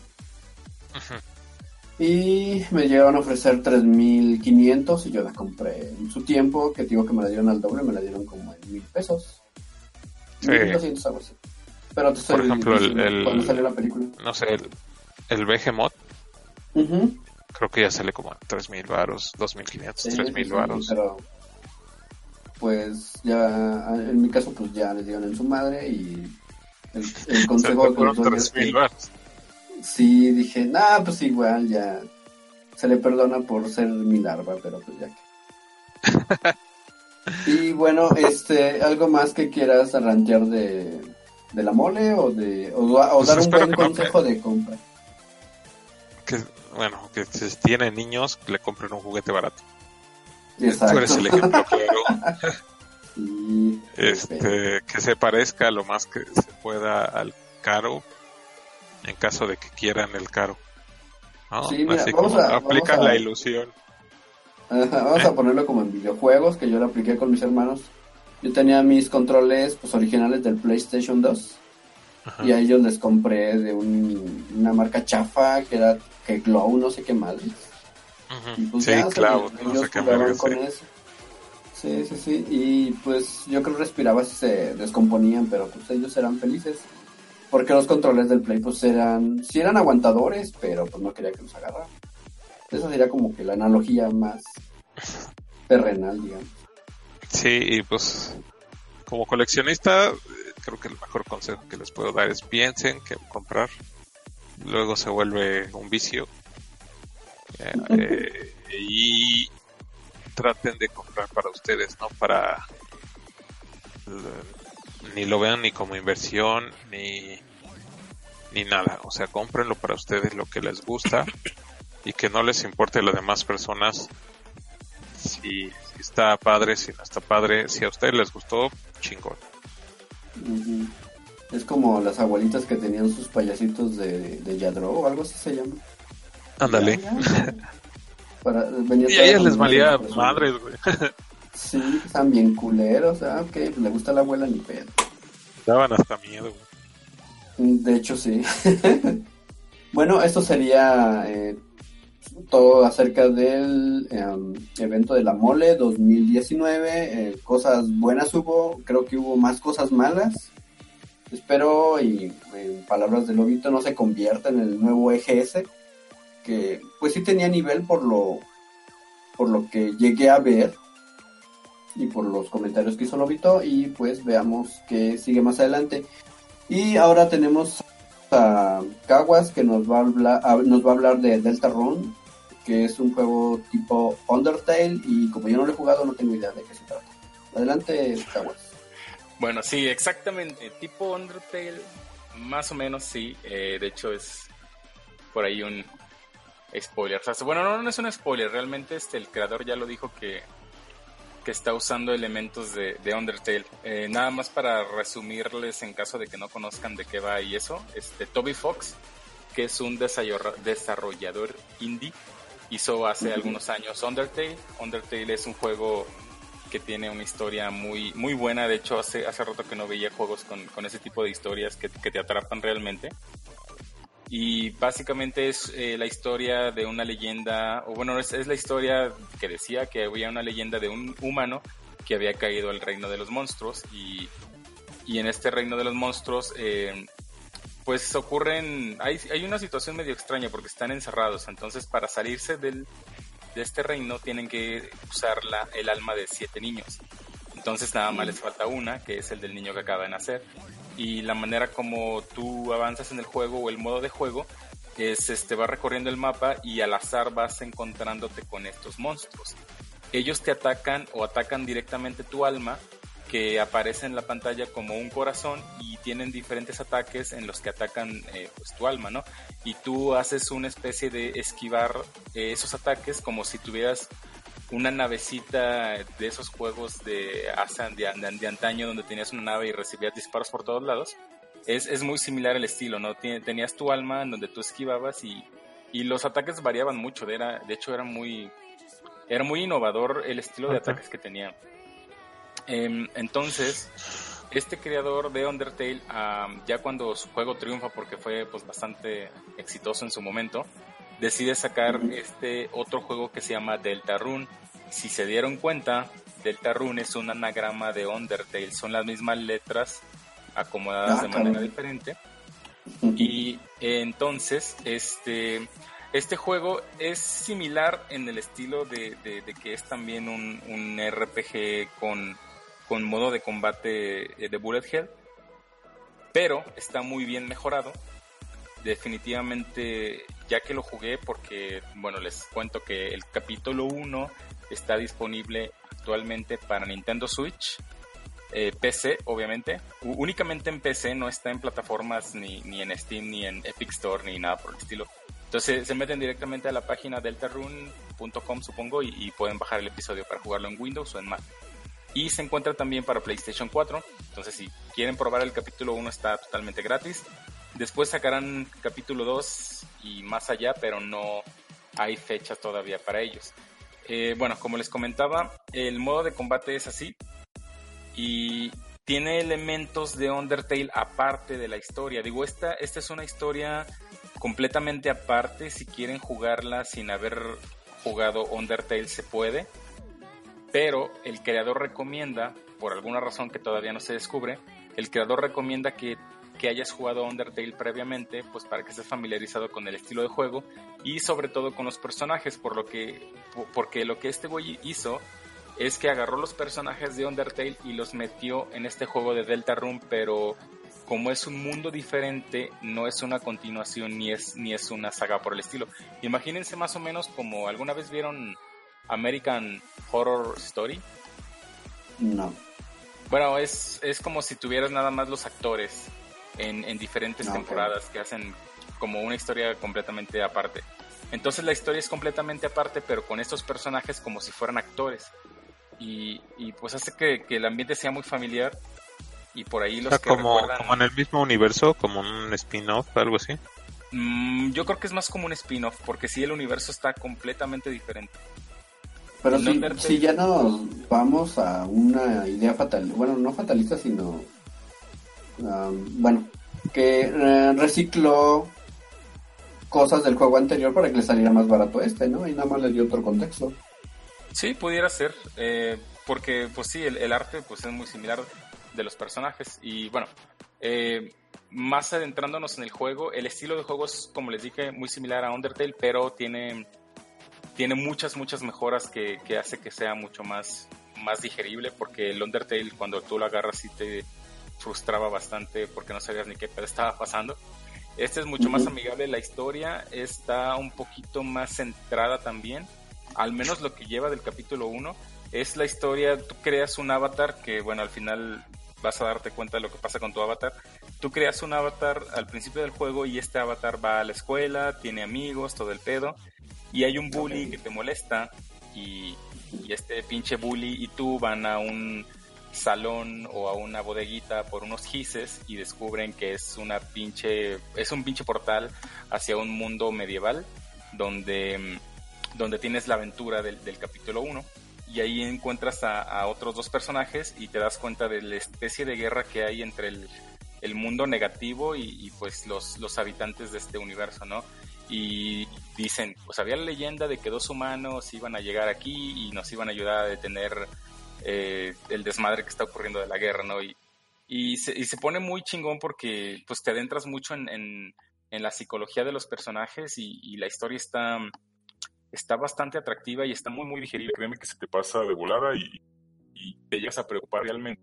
ujú, y me llegaron a ofrecer 3.500 y yo la compré en su tiempo, que digo que me la dieron al doble, me la dieron como en mil pesos. Sí. 1.200 algo así. Pero te Por ejemplo, el- cuando salió la película. no sé, el, el Behemoth Ujú. Creo que ya sale como en 3.000 varos, 2.500, Sí, 3.000 sí, sí, varos. pero pues ya en mi caso pues ya les dieron en su madre y el, el consejo te que fueron les doy es 3.000 que varos. sí dije, nah, pues igual ya se le perdona por ser mi larva, pero pues ya que. y bueno, este, algo más que quieras arrantear de, de la mole o de o, o Pues dar un buen no, consejo de compra. Que, bueno, que si tienen niños, le compren un juguete barato. Exacto. Tú eres el ejemplo claro. Sí, este, que se parezca lo más que se pueda al caro en caso de que quieran el caro. ¿no? Sí, mira, Así como a- vamos aplicas a- la ilusión. Vamos a ponerlo como en videojuegos, que yo lo apliqué con mis hermanos. Yo tenía mis controles pues originales del PlayStation 2 Ajá. y a ellos les compré de un- una marca chafa que era que Glow, no sé qué. Y pues Sí, ya, claro, se- no ellos sé qué con sea. eso. Sí, sí, sí. Y pues yo creo que respiraba si se descomponían, pero pues ellos eran felices. Porque los controles del Play pues eran, sí eran aguantadores, pero pues no quería que los agarraran. Esa sería como que la analogía más terrenal, digamos. Sí, y pues como coleccionista, creo que el mejor consejo que les puedo dar es piensen que comprar luego se vuelve un vicio. Eh, eh, y traten de comprar para ustedes, no para l- ni lo vean ni como inversión ni ni nada, o sea, cómprenlo para ustedes lo que les gusta y que no les importe a las demás personas si, si está padre, si no está padre, si a ustedes les gustó, chingón. Es como las abuelitas que tenían sus payasitos de, de Yadro o algo así se llama. Ándale. Para, venía Y a ellas la les valía madres, güey. Sí, están bien culeros. Ah, ok, pues le gusta la abuela ni pedo. Daban hasta miedo, güey. De hecho, sí. bueno, esto sería eh, todo acerca del em, evento de la mole 2019. Eh, cosas buenas hubo, creo que hubo más cosas malas. Espero y en palabras de Lobito no se convierta en el nuevo EGS, que pues sí tenía nivel por lo por lo que llegué a ver y por los comentarios que hizo Lobito y pues veamos qué sigue más adelante. Y ahora tenemos a Kawas que nos va a hablar, nos va a hablar de Delta Run, que es un juego tipo Undertale y como yo no lo he jugado no tengo idea de qué se trata. Adelante, Kawas. Bueno, sí, exactamente. Tipo Undertale, más o menos sí. Eh, de hecho es por ahí un spoiler. bueno, no, no es un spoiler. Realmente este, el creador ya lo dijo que que está usando elementos de, de Undertale. Eh, nada más para resumirles en caso de que no conozcan de qué va y eso, este Toby Fox, que es un desarrollador indie, hizo hace algunos años Undertale. Undertale es un juego que tiene una historia muy, muy buena. De hecho, hace, hace rato que no veía juegos con, con ese tipo de historias que, que te atrapan realmente. Y básicamente es eh, la historia de una leyenda, o bueno, es, la historia que decía que había una leyenda de un humano que había caído al reino de los monstruos y, y en este reino de los monstruos eh, pues ocurren, hay, hay una situación medio extraña porque están encerrados, entonces para salirse del, de este reino tienen que usar la, el alma de siete niños. Entonces nada más les falta una, que es el del niño que acaba de nacer y la manera como tú avanzas en el juego o el modo de juego es este va recorriendo el mapa y al azar vas encontrándote con estos monstruos. Ellos te atacan o atacan directamente tu alma que aparece en la pantalla como un corazón y tienen diferentes ataques en los que atacan eh, pues, tu alma, ¿no? Y tú haces una especie de esquivar eh, esos ataques como si tuvieras una navecita de esos juegos de, de, de, antaño donde tenías una nave y recibías disparos por todos lados. Es, es muy similar el estilo, ¿no? Tenías tu alma en donde tú esquivabas y, y los ataques variaban mucho. Era, de hecho, era muy, era muy innovador el estilo de ataques que tenía. Em, entonces, este creador de Undertale, ya cuando su juego triunfa porque fue pues, bastante exitoso en su momento, decide sacar este otro juego que se llama Deltarune. Si se dieron cuenta, Deltarune es un anagrama de Undertale, son las mismas letras acomodadas de ah, manera diferente. Y entonces, este, este juego es similar en el estilo de, que es también un, un RPG con, con, modo de combate eh, de Bullet Hell, pero está muy bien mejorado. Definitivamente ya que lo jugué porque, bueno, les cuento que el capítulo 1 está disponible actualmente para Nintendo Switch, eh, PC, obviamente. únicamente en PC, no está en plataformas ni, ni en Steam, ni en Epic Store, ni nada por el estilo. Entonces se meten directamente a la página deltarune.com, supongo, y, y, pueden bajar el episodio para jugarlo en Windows o en Mac. Y se encuentra también para PlayStation 4. Entonces, si quieren probar el capítulo 1, está totalmente gratis. Después sacarán capítulo 2 y más allá, pero no hay fecha todavía para ellos. Eh, bueno, como les comentaba, el modo de combate es así y tiene elementos de Undertale aparte de la historia. Digo, esta, esta es una historia completamente aparte. Si quieren jugarla sin haber jugado Undertale se puede. Pero el creador recomienda, por alguna razón que todavía no se descubre, el creador recomienda que que hayas jugado Undertale previamente, pues para que estés familiarizado con el estilo de juego y sobre todo con los personajes, por lo que, porque lo que este güey hizo es que agarró los personajes de Undertale y los metió en este juego de Deltarune, pero como es un mundo diferente, no es una continuación ni es, ni es una saga por el estilo. Imagínense más o menos como alguna vez vieron American Horror Story. No. Bueno, es, es como si tuvieras nada más los actores en, diferentes temporadas que hacen como una historia completamente aparte. Entonces la historia es completamente aparte, pero con estos personajes como si fueran actores. Y, pues hace que, el ambiente sea muy familiar y por ahí los que como, como en el mismo universo, como un spin-off, algo así. Mm, yo creo que es más como un spin-off, porque sí el universo está completamente diferente. Pero si, ya nos vamos a una idea fatal, bueno, no fatalista, sino bueno, que eh, recicló cosas del juego anterior para que le saliera más barato este, ¿no? Y nada más le dio otro contexto. Sí, pudiera ser, eh, porque pues sí, el, arte pues es muy similar de los personajes y bueno, eh, más adentrándonos en el juego, el estilo de juego es, como les dije, muy similar a Undertale, pero tiene, tiene muchas, muchas mejoras que, que hace que sea mucho más, más digerible, porque el Undertale cuando tú lo agarras sí te frustraba bastante porque no sabías ni qué estaba pasando. Este es mucho más amigable, la historia está un poquito más centrada también, al menos lo que lleva del capítulo 1 es la historia, tú creas un avatar que bueno, al final vas a darte cuenta de lo que pasa con tu avatar. Tú creas un avatar al principio del juego y este avatar va a la escuela, tiene amigos, todo el pedo, y hay un bully que te molesta y, y este pinche bully y tú van a un salón o a una bodeguita por unos gises y descubren que es una pinche es un pinche portal hacia un mundo medieval donde donde tienes la aventura del, capítulo 1 y ahí encuentras a, otros dos personajes y te das cuenta de la especie de guerra que hay entre el, el mundo negativo y, pues los, los habitantes de este universo, ¿no? Y dicen, pues había la leyenda de que dos humanos iban a llegar aquí y nos iban a ayudar a detener eh, el desmadre que está ocurriendo de la guerra, ¿no? Y, y, se, y se pone muy chingón porque pues te adentras mucho en, en, la psicología de los personajes y, la historia está, está bastante atractiva y está muy, muy digerible. Créeme que se te pasa de volada y, y te llegas a preocupar realmente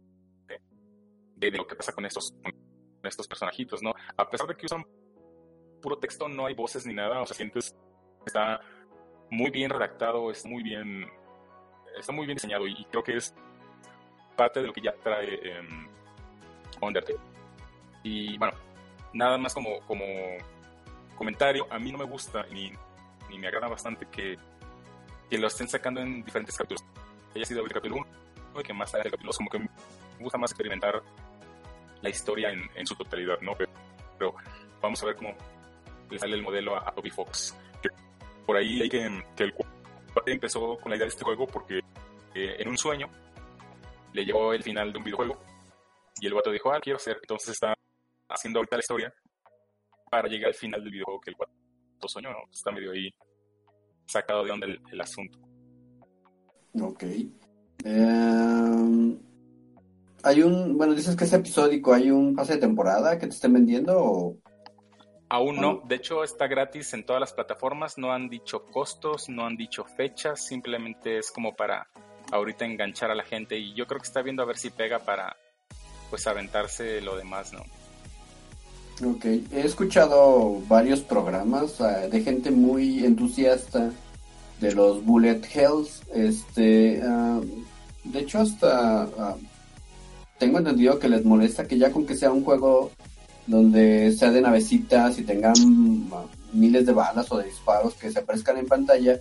de, lo que pasa con estos, con estos personajitos, ¿no? A pesar de que usan puro texto, no hay voces ni nada, o sea, sientes está muy bien redactado, es muy bien está muy bien diseñado y, creo que es parte de lo que ya trae em, Undertale. Y bueno, nada más como, como comentario, a mí no me gusta ni, ni me agrada bastante que, que, lo estén sacando en diferentes capítulos. Haya sido el capítulo 1 y que más allá del capítulo 2, como que me gusta más experimentar la historia en, en su totalidad, ¿no? Pero, vamos a ver cómo le sale el modelo a, Toby Fox. Que por ahí hay que, que el empezó con la idea de este juego porque eh, en un sueño le llegó el final de un videojuego y el vato dijo, ah, quiero hacer. Entonces está haciendo ahorita la historia para llegar al final del videojuego que el vato soñó, ¿no? Está medio ahí sacado de onda el, asunto. Ok. Em, hay un, bueno, dices que es episódico, ¿hay un pase de temporada que te estén vendiendo o Aún no, de hecho está gratis en todas las plataformas, no han dicho costos, no han dicho fechas, simplemente es como para ahorita enganchar a la gente. Y yo creo que está viendo a ver si pega para pues aventarse lo demás, ¿no? Ok, he escuchado varios programas ah, de gente muy entusiasta de los Bullet Hells, este, ah, de hecho hasta ah, tengo entendido que les molesta que ya con que sea un juego donde sea de navecitas y tengan miles de balas o de disparos que se aparezcan en pantalla,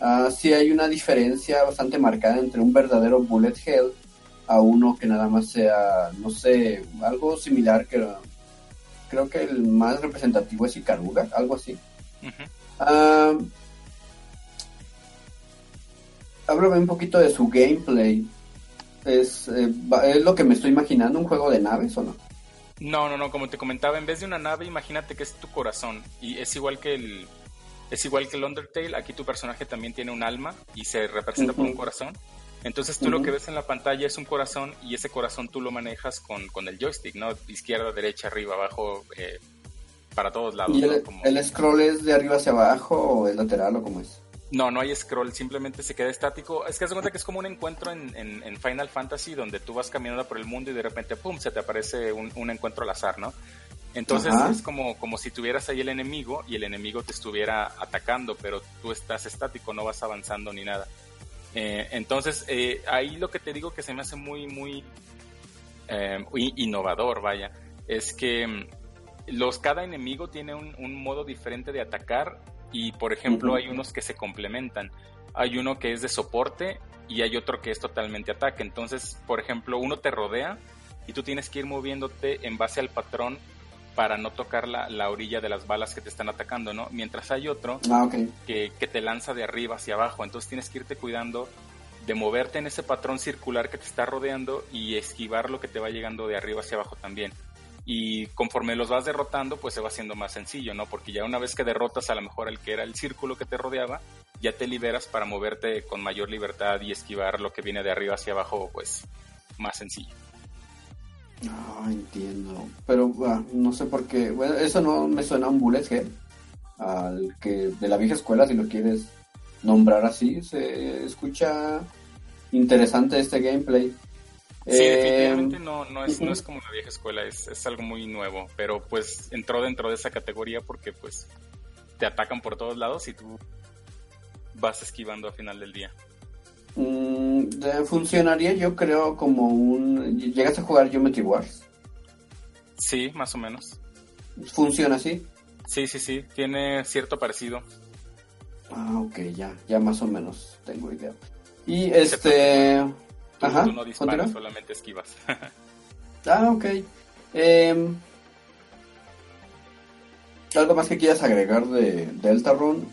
uh, sí hay una diferencia bastante marcada entre un verdadero bullet hell a uno que nada más sea, no sé, algo similar que creo que el más representativo es Ikaruga, algo así. Uh háblame un poquito de su gameplay. ¿Es, eh, ¿Es lo que me estoy imaginando, un juego de naves o no? No, no, no, como te comentaba, en vez de una nave, imagínate que es tu corazón. Y es igual que el. Es igual que el Undertale, aquí tu personaje también tiene un alma y se representa por un corazón. Entonces tú lo que ves en la pantalla es un corazón y ese corazón tú lo manejas con, con el joystick, ¿no? Izquierda, derecha, arriba, abajo, eh, para todos lados. ¿Y el, scroll es de arriba hacia abajo o es lateral o cómo es? No, no hay scroll, simplemente se queda estático. Es que haz cuenta que es como un encuentro en, en, Final Fantasy donde tú vas caminando por el mundo y de repente, ¡pum!, se te aparece un, un encuentro al azar, ¿no? Entonces es como, como si tuvieras ahí el enemigo y el enemigo te estuviera atacando, pero tú estás estático, no vas avanzando ni nada. Eh, entonces, eh, ahí lo que te digo que se me hace muy, muy eh, innovador, vaya, es que mm, los, cada enemigo tiene un, un modo diferente de atacar y por ejemplo hay unos que se complementan. Hay uno que es de soporte y hay otro que es totalmente ataque. Entonces, por ejemplo, uno te rodea y tú tienes que ir moviéndote en base al patrón para no tocar la, la orilla de las balas que te están atacando, ¿no? Mientras hay otro ah, que, que te lanza de arriba hacia abajo. Entonces tienes que irte cuidando de moverte en ese patrón circular que te está rodeando y esquivar lo que te va llegando de arriba hacia abajo también. Y conforme los vas derrotando, pues se va haciendo más sencillo, ¿no? Porque ya una vez que derrotas a lo mejor al que era el círculo que te rodeaba, ya te liberas para moverte con mayor libertad y esquivar lo que viene de arriba hacia abajo, pues más sencillo. Ah, entiendo. Pero ah, no sé por qué. Bueno, eso no me suena a un bullet. Al que de la vieja escuela, si lo quieres nombrar así, se escucha interesante este gameplay. Sí, definitivamente no, no, es, no es como la vieja escuela, es, es algo muy nuevo, pero pues entró dentro de esa categoría porque pues te atacan por todos lados y tú vas esquivando a final del día. Mm, funcionaría yo creo como un... ¿Llegas a jugar Geometry Wars? Sí, más o menos. ¿Funciona así? Sí, sí, sí, tiene cierto parecido. Ah, ok, ya, ya más o menos tengo idea. Y este... Tú, Ajá, no disparas, solamente esquivas. ah, ok. Em, ¿Algo más que quieras agregar de Deltarune?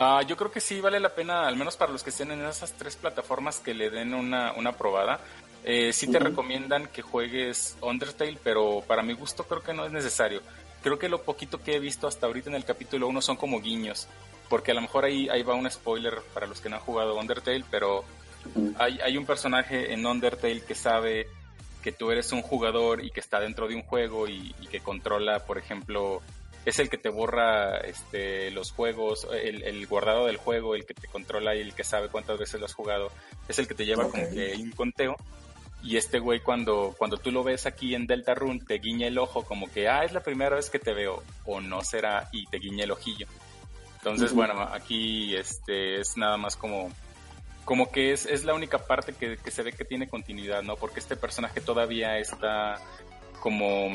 Uh, yo creo que sí vale la pena, al menos para los que estén en esas tres plataformas, que le den una, una probada. Eh, sí te recomiendan que juegues Undertale, pero para mi gusto creo que no es necesario. Creo que lo poquito que he visto hasta ahorita en el capítulo 1 son como guiños, porque a lo mejor ahí, ahí va un spoiler para los que no han jugado Undertale, pero hay, hay un personaje en Undertale que sabe que tú eres un jugador y que está dentro de un juego y, y que controla, por ejemplo, es el que te borra este, los juegos, el, guardado del juego, el que te controla y el que sabe cuántas veces lo has jugado, es el que te lleva como que un conteo. Y este güey cuando, cuando tú lo ves aquí en Delta Run te guiña el ojo como que, ah, es la primera vez que te veo, o no será, y te guiña el ojillo. Entonces, bueno, aquí este es nada más como, como que es, es la única parte que, que se ve que tiene continuidad, ¿no? Porque este personaje todavía está como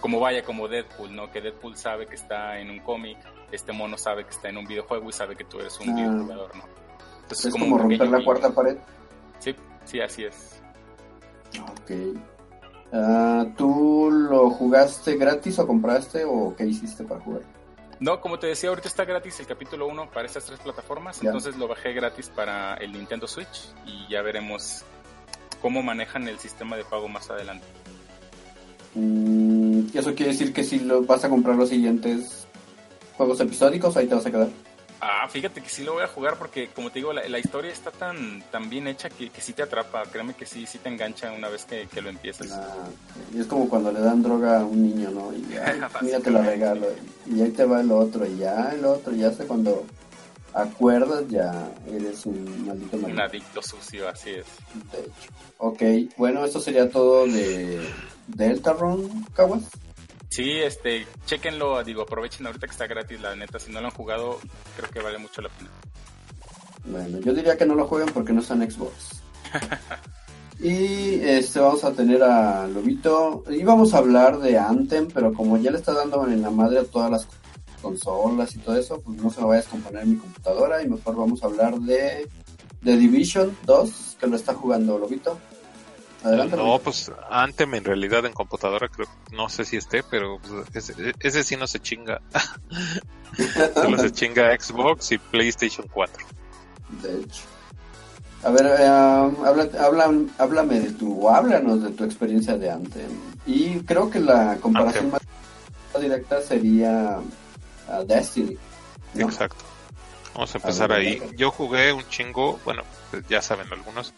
como vaya, como Deadpool, ¿no? Que Deadpool sabe que está en un cómic, este mono sabe que está en un videojuego y sabe que tú eres un ah. videojugador, ¿no? Entonces, es como, romper la cuarta pared. Sí, sí, así es. Ok. Uh, ¿Tú lo jugaste gratis o compraste o qué hiciste para jugar? No, como te decía, ahorita está gratis el capítulo 1 para estas tres plataformas, entonces lo bajé gratis para el Nintendo Switch y ya veremos cómo manejan el sistema de pago más adelante. Mm, ¿Eso quiere decir que si lo vas a comprar los siguientes juegos episódicos, ahí te vas a quedar? Ah, fíjate que sí lo voy a jugar porque, como te digo, la, historia está tan, tan bien hecha que, que sí te atrapa. Créeme que sí, sí te engancha una vez que, lo empiezas. Ah, y es como cuando le dan droga a un niño, ¿no? Y ya, mira, te la regalo. Y ahí te va el otro, y ya el otro, ya hasta cuando acuerdas, ya eres un maldito Un adicto sucio, así es. De hecho. Ok, bueno, esto sería todo de Deltarune, Kawas. Sí, este, chequenlo, digo, aprovechen ahorita que está gratis, la neta, si no lo han jugado, creo que vale mucho la pena. Bueno, yo diría que no lo jueguen porque no están Xbox. y este vamos a tener a Lobito. Y vamos a hablar de Anthem, pero como ya le está dando en la madre a todas las consolas y todo eso, pues no se lo vaya a descomponer en mi computadora y mejor vamos a hablar de The Division 2, que lo está jugando Lobito. Adelante. No, pues Anthem en realidad en computadora creo, no sé si esté, pero pues, ese, sí no se chinga. Solo se chinga Xbox y PlayStation 4. De hecho. A ver, eh, háblame de tu, háblanos de tu experiencia de Anthem. Y creo que la comparación más directa sería Destiny. Exacto. Vamos a empezar ahí. Yo jugué un chingo, bueno, pues ya saben algunos,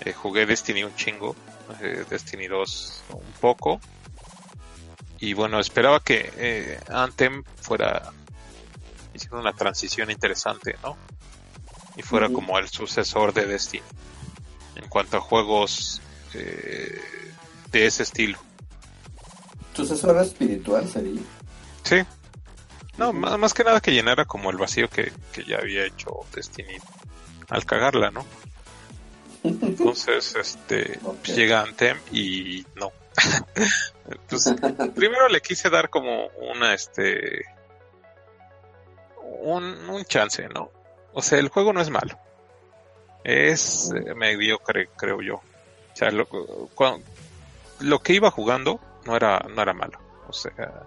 eh, jugué Destiny un chingo, eh, Destiny 2 un poco. Y bueno, esperaba que eh, Anthem fuera, hiciera una transición interesante, ¿no? Y fuera como el sucesor de Destiny. En cuanto a juegos de ese estilo. ¿Sucesor espiritual sería? Sí, no, más que nada que llenara como el vacío que, ya había hecho Destiny al cagarla, ¿no? Entonces, este, llega Anthem y no. pues, primero le quise dar como una, este, un, un chance, ¿no? O sea, el juego no es malo. Es eh, mediocre, creo yo. O sea, lo, lo que iba jugando no era, no era malo. O sea,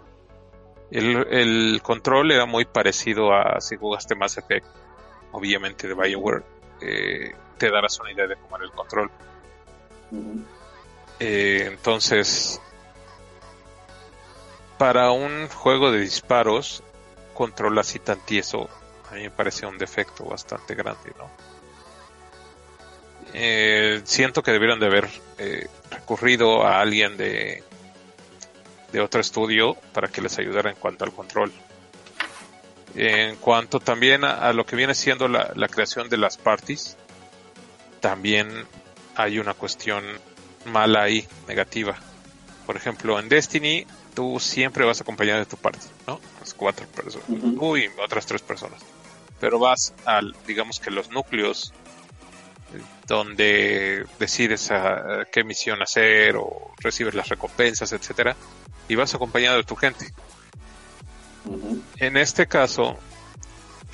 el, control era muy parecido a si jugaste Mass Effect, obviamente de Bioware, eh, te darás una idea de cómo era el control. Eh, entonces, para un juego de disparos, control así tan tieso, a mí me parece un defecto bastante grande, ¿no? Eh, siento que debieron de haber eh, recurrido a alguien de, de otro estudio para que les ayudara en cuanto al control. En cuanto también a, a lo que viene siendo la, la creación de las parties, también hay una cuestión mala ahí, negativa. Por ejemplo, en Destiny, tú siempre vas acompañado de tu party, ¿no? Las cuatro personas. Uy, otras tres personas. Pero vas al, digamos que los núcleos eh, donde decides a, a qué misión hacer o recibes las recompensas, etcétera, y vas acompañado de tu gente. En este caso,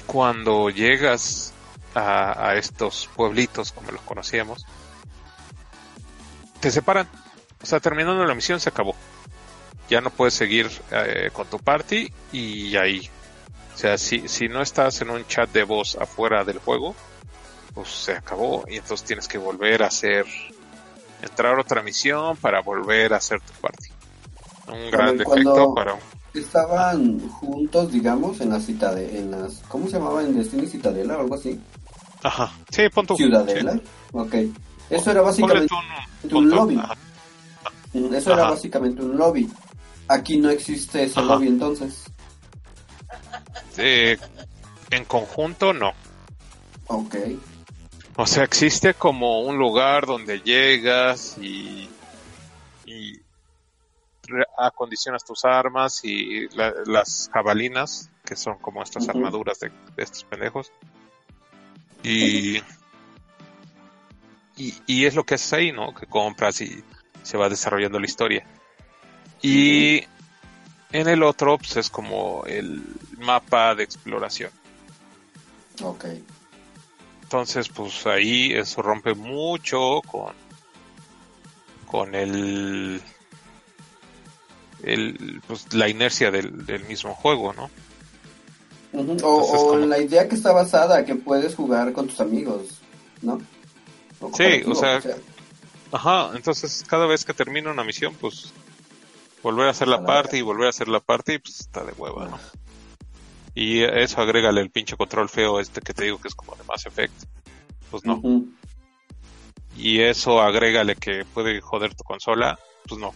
cuando llegas a, a estos pueblitos, como los conocíamos, te separan. O sea, terminando la misión se acabó. Ya no puedes seguir eh, con tu party y ahí. O sea, si, si no estás en un chat de voz afuera del juego, pues se acabó y entonces tienes que volver a hacer, entrar a otra misión para volver a hacer tu party. Un gran defecto para un Estaban juntos, digamos, en la citadela, en las, ¿cómo se llamaba? En Destiny Citadela o algo así. Ajá. Sí, pon tu. Ciudadela. sí. Ok. Eso era básicamente un, lobby. ajá. Eso era básicamente un lobby. Aquí no existe ese Ajá. lobby entonces. Eh, en conjunto, no. Ok. O sea, existe como un lugar donde llegas y, y acondicionas tus armas y la- las jabalinas, que son como estas armaduras de, de estos pendejos. Y, y, y es lo que haces ahí, ¿no? Que compras y se va desarrollando la historia. Y en el otro, pues es como el mapa de exploración. Ok. Entonces, pues ahí eso rompe mucho con con el el pues la inercia del, del mismo juego, ¿no? O, o como- la idea que está basada que puedes jugar con tus amigos, ¿no? O Sí, o sea, Ajá, entonces cada vez que termina una misión, pues volver a hacer la A la parte y volver a hacer la parte, pues está de hueva, ¿no? Y eso agrégale el pinche control feo este que te digo que es como de Mass Effect. Pues no. Y eso agrégale que puede joder tu consola, pues no.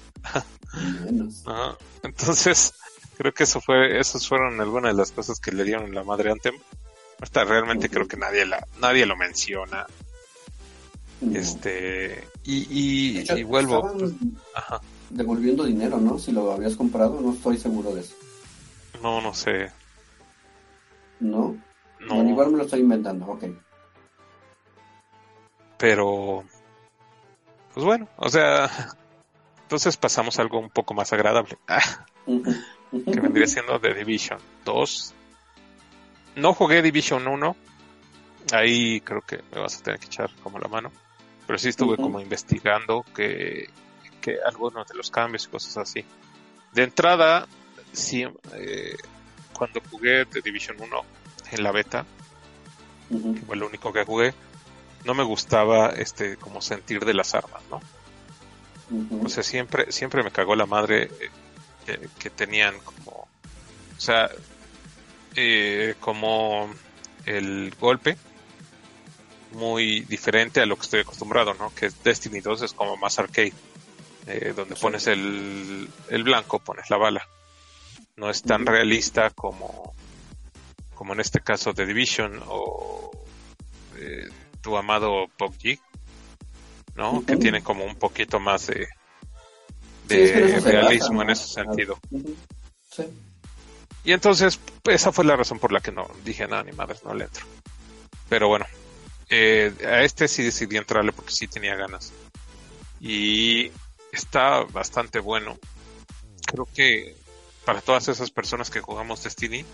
Menos. Ajá. Entonces, creo que eso fue, esos fueron algunas de las cosas que le dieron la madre Anthem. Hasta realmente creo que nadie la, nadie lo menciona. Este, y, y, De hecho, y vuelvo, pues, ajá, devolviendo dinero, ¿no? Si lo habías comprado, no estoy seguro de eso. no, no sé, ¿No? no, Bueno, igual me lo estoy inventando, ok. pero, pues bueno, o sea, entonces pasamos a algo un poco más agradable, ah, Ujú. Que vendría siendo The Division 2. No jugué Division 1, ahí creo que me vas a tener que echar como la mano, pero sí estuve como investigando que, que algunos de los cambios y cosas así. De entrada, sí, eh, cuando jugué The Division 1 en la beta, que fue lo único que jugué, no me gustaba este como sentir de las armas, ¿no? O sea, siempre, siempre me cagó la madre eh, que, que tenían como, o sea, eh, como el golpe muy diferente a lo que estoy acostumbrado, ¿no? Que Destiny 2 es como más arcade, eh, donde Sí. pones el, el blanco, pones la bala. No es tan realista como, como en este caso de Division o eh, tu amado PUBG, ¿no? Que tiene como un poquito más de, de realismo en ese sentido. Sí. Y entonces, esa fue la razón por la que no dije nada, ni madres, no le entro. Pero bueno, eh, a este sí decidí entrarle porque sí tenía ganas. Y está bastante bueno. Creo que para todas esas personas que jugamos Destiny,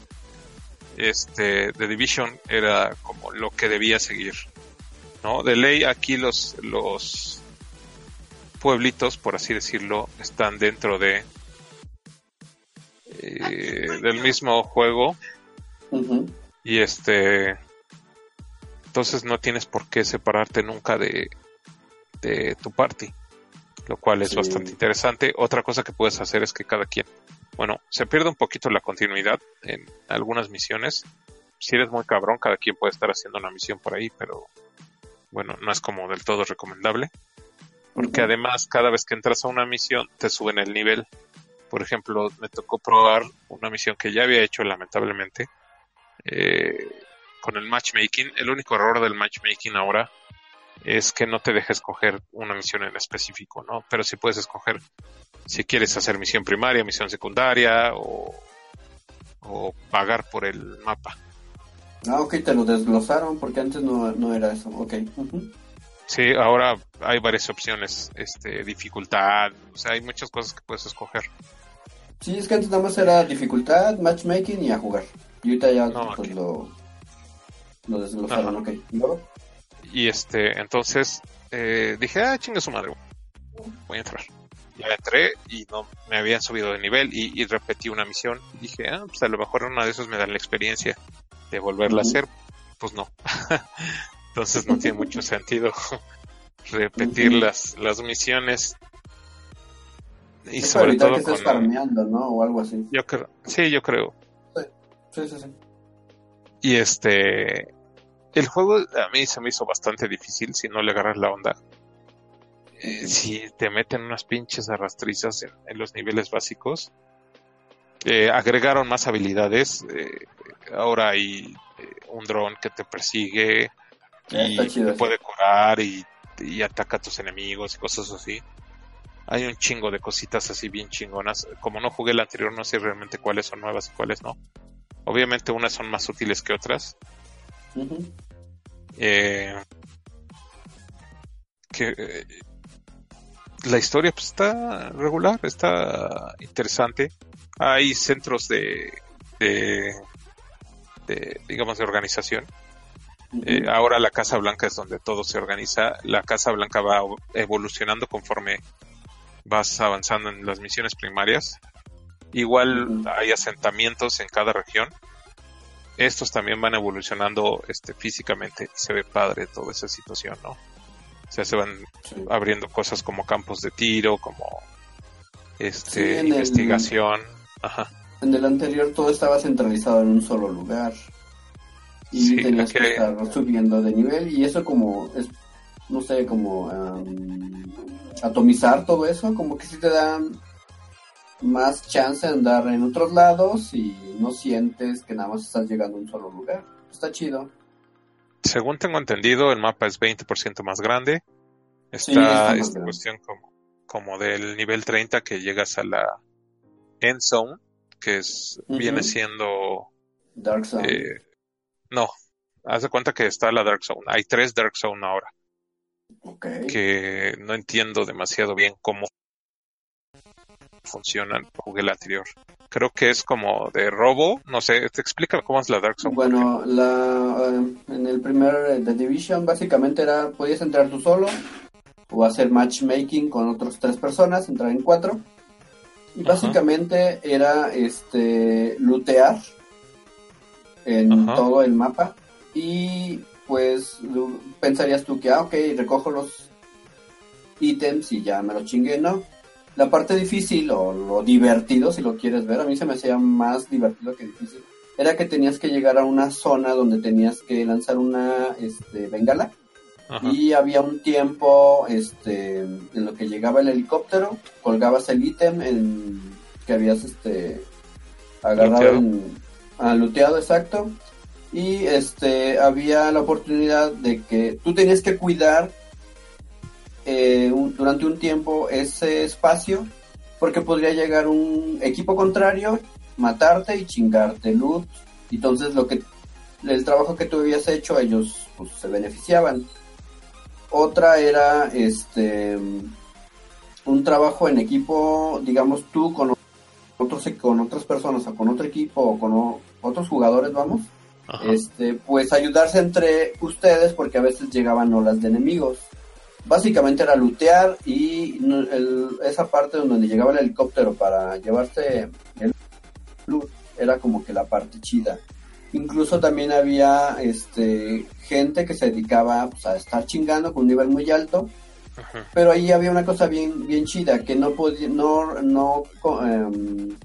este, The Division era como lo que debía seguir. ¿No? De ley aquí los, los pueblitos, por así decirlo, están dentro de eh, del mismo juego y este entonces no tienes por qué separarte nunca de, de tu party lo cual es Sí. bastante interesante otra cosa que puedes hacer es que cada quien bueno, se pierde un poquito la continuidad en algunas misiones. Si eres muy cabrón, cada quien puede estar haciendo una misión por ahí, pero bueno, no es como del todo recomendable. Porque además, cada vez que entras a una misión, te suben el nivel. Por ejemplo, me tocó probar una misión que ya había hecho, lamentablemente, eh, con el matchmaking. El único error del matchmaking ahora es que no te deja escoger una misión en específico, ¿no? Pero sí puedes escoger si quieres hacer misión primaria, misión secundaria o, o pagar por el mapa. Ah, ok, te lo desglosaron porque antes no, no era eso, ok. Sí, ahora hay varias opciones, este, dificultad, o sea, hay muchas cosas que puedes escoger. Sí, es que antes nada más era dificultad, matchmaking y a jugar. Y ahorita ya pues, lo, lo desglosaron, ok. Y este, entonces eh, dije, ah, chinga su madre, voy a entrar. Ya entré y no me habían subido de nivel y, repetí una misión. Dije, ah, pues a lo mejor una de esos me da la experiencia de volverla a hacer. Pues no. entonces no tiene mucho sentido repetir las, las misiones. Y sobre todo que con... ¿no? O algo así. Yo creo, sí, yo creo. Sí, sí, sí. Y este, el juego a mí se me hizo bastante difícil si no le agarras la onda. Eh, si te meten unas pinches arrastrizas en, los niveles básicos. Eh, agregaron más habilidades. Eh, ahora hay un dron que te persigue y te puede curar y, y, ataca a tus enemigos y cosas así. Hay un chingo de cositas así bien chingonas. Como no jugué el anterior, no sé realmente cuáles son nuevas y cuáles no. Obviamente unas son más útiles que otras. Eh, que eh, la historia pues, está regular, está interesante. Hay centros de, de, digamos, de organización. Eh, ahora la Casa Blanca es donde todo se organiza. La Casa Blanca va evolucionando conforme vas avanzando en las misiones primarias. Igual hay asentamientos en cada región estos también van evolucionando este, físicamente se ve padre toda esa situación, ¿no? O sea, se van abriendo cosas como campos de tiro, como este investigación. Ajá. En el anterior todo estaba centralizado en un solo lugar y tenías que... estar subiendo de nivel y eso como es no sé como atomizar todo eso como que si te dan más chance de andar en otros lados y no sientes que nada más estás llegando a un solo lugar. Está chido. Según tengo entendido, el mapa es 20% más grande. Está, esta cuestión como, como del nivel 30 que llegas a la End Zone, que es, viene siendo... Dark Zone. Eh, no, haz de cuenta que está la Dark Zone. Hay tres Dark Zone ahora. Okay. Que no entiendo demasiado bien cómo funcionan. Jugué el anterior. Creo que es como de robo. No sé, te explica cómo es la Dark Zone. Bueno, la, eh, en el primer eh, The Division básicamente era, podías entrar tú solo o hacer matchmaking con otras tres personas, entrar en cuatro. Y básicamente era este lootear en todo el mapa. Y pues pensarías tú que, ah, ok, recojo los ítems y ya me lo chingué, ¿no? la parte difícil o lo divertido, si lo quieres ver, a mí se me hacía más divertido que difícil, era que tenías que llegar a una zona donde tenías que lanzar una este, bengala y había un tiempo este, en lo que llegaba el helicóptero, colgabas el ítem en, que habías este, agarrado, a luteado exacto, y este, había la oportunidad de que tú tenías que cuidar eh, durante un tiempo ese espacio porque podría llegar un equipo contrario, matarte y chingarte loot. Entonces lo que el trabajo que tú habías hecho ellos pues, se beneficiaban. Otra era este un trabajo en equipo, digamos tú con otros con otras personas o con otro equipo o con otros jugadores, vamos. Este, pues ayudarse entre ustedes porque a veces llegaban olas de enemigos básicamente era lootear y esa parte donde llegaba el helicóptero para llevarse el loot era como que la parte chida. Incluso también había este gente que se dedicaba pues, a estar chingando con un nivel muy alto. Pero ahí había una cosa bien bien chida que no podía no no em,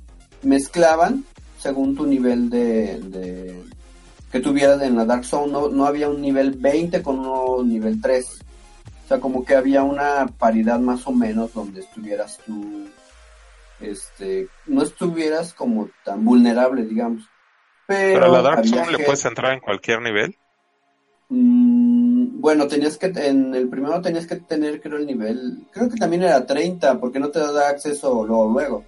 mezclaban según tu nivel de, de que tuvieras en la Dark Zone. No, no había un nivel 20 con un nivel 3. O sea, como que había una paridad más o menos donde estuvieras tú, este, no estuvieras como tan vulnerable, digamos. Pero, Pero a la Dark Zone le puedes entrar en cualquier nivel. Mm, bueno, tenías que, en el primero tenías que tener, creo, el nivel, creo que también era 30, porque no te da acceso luego, luego.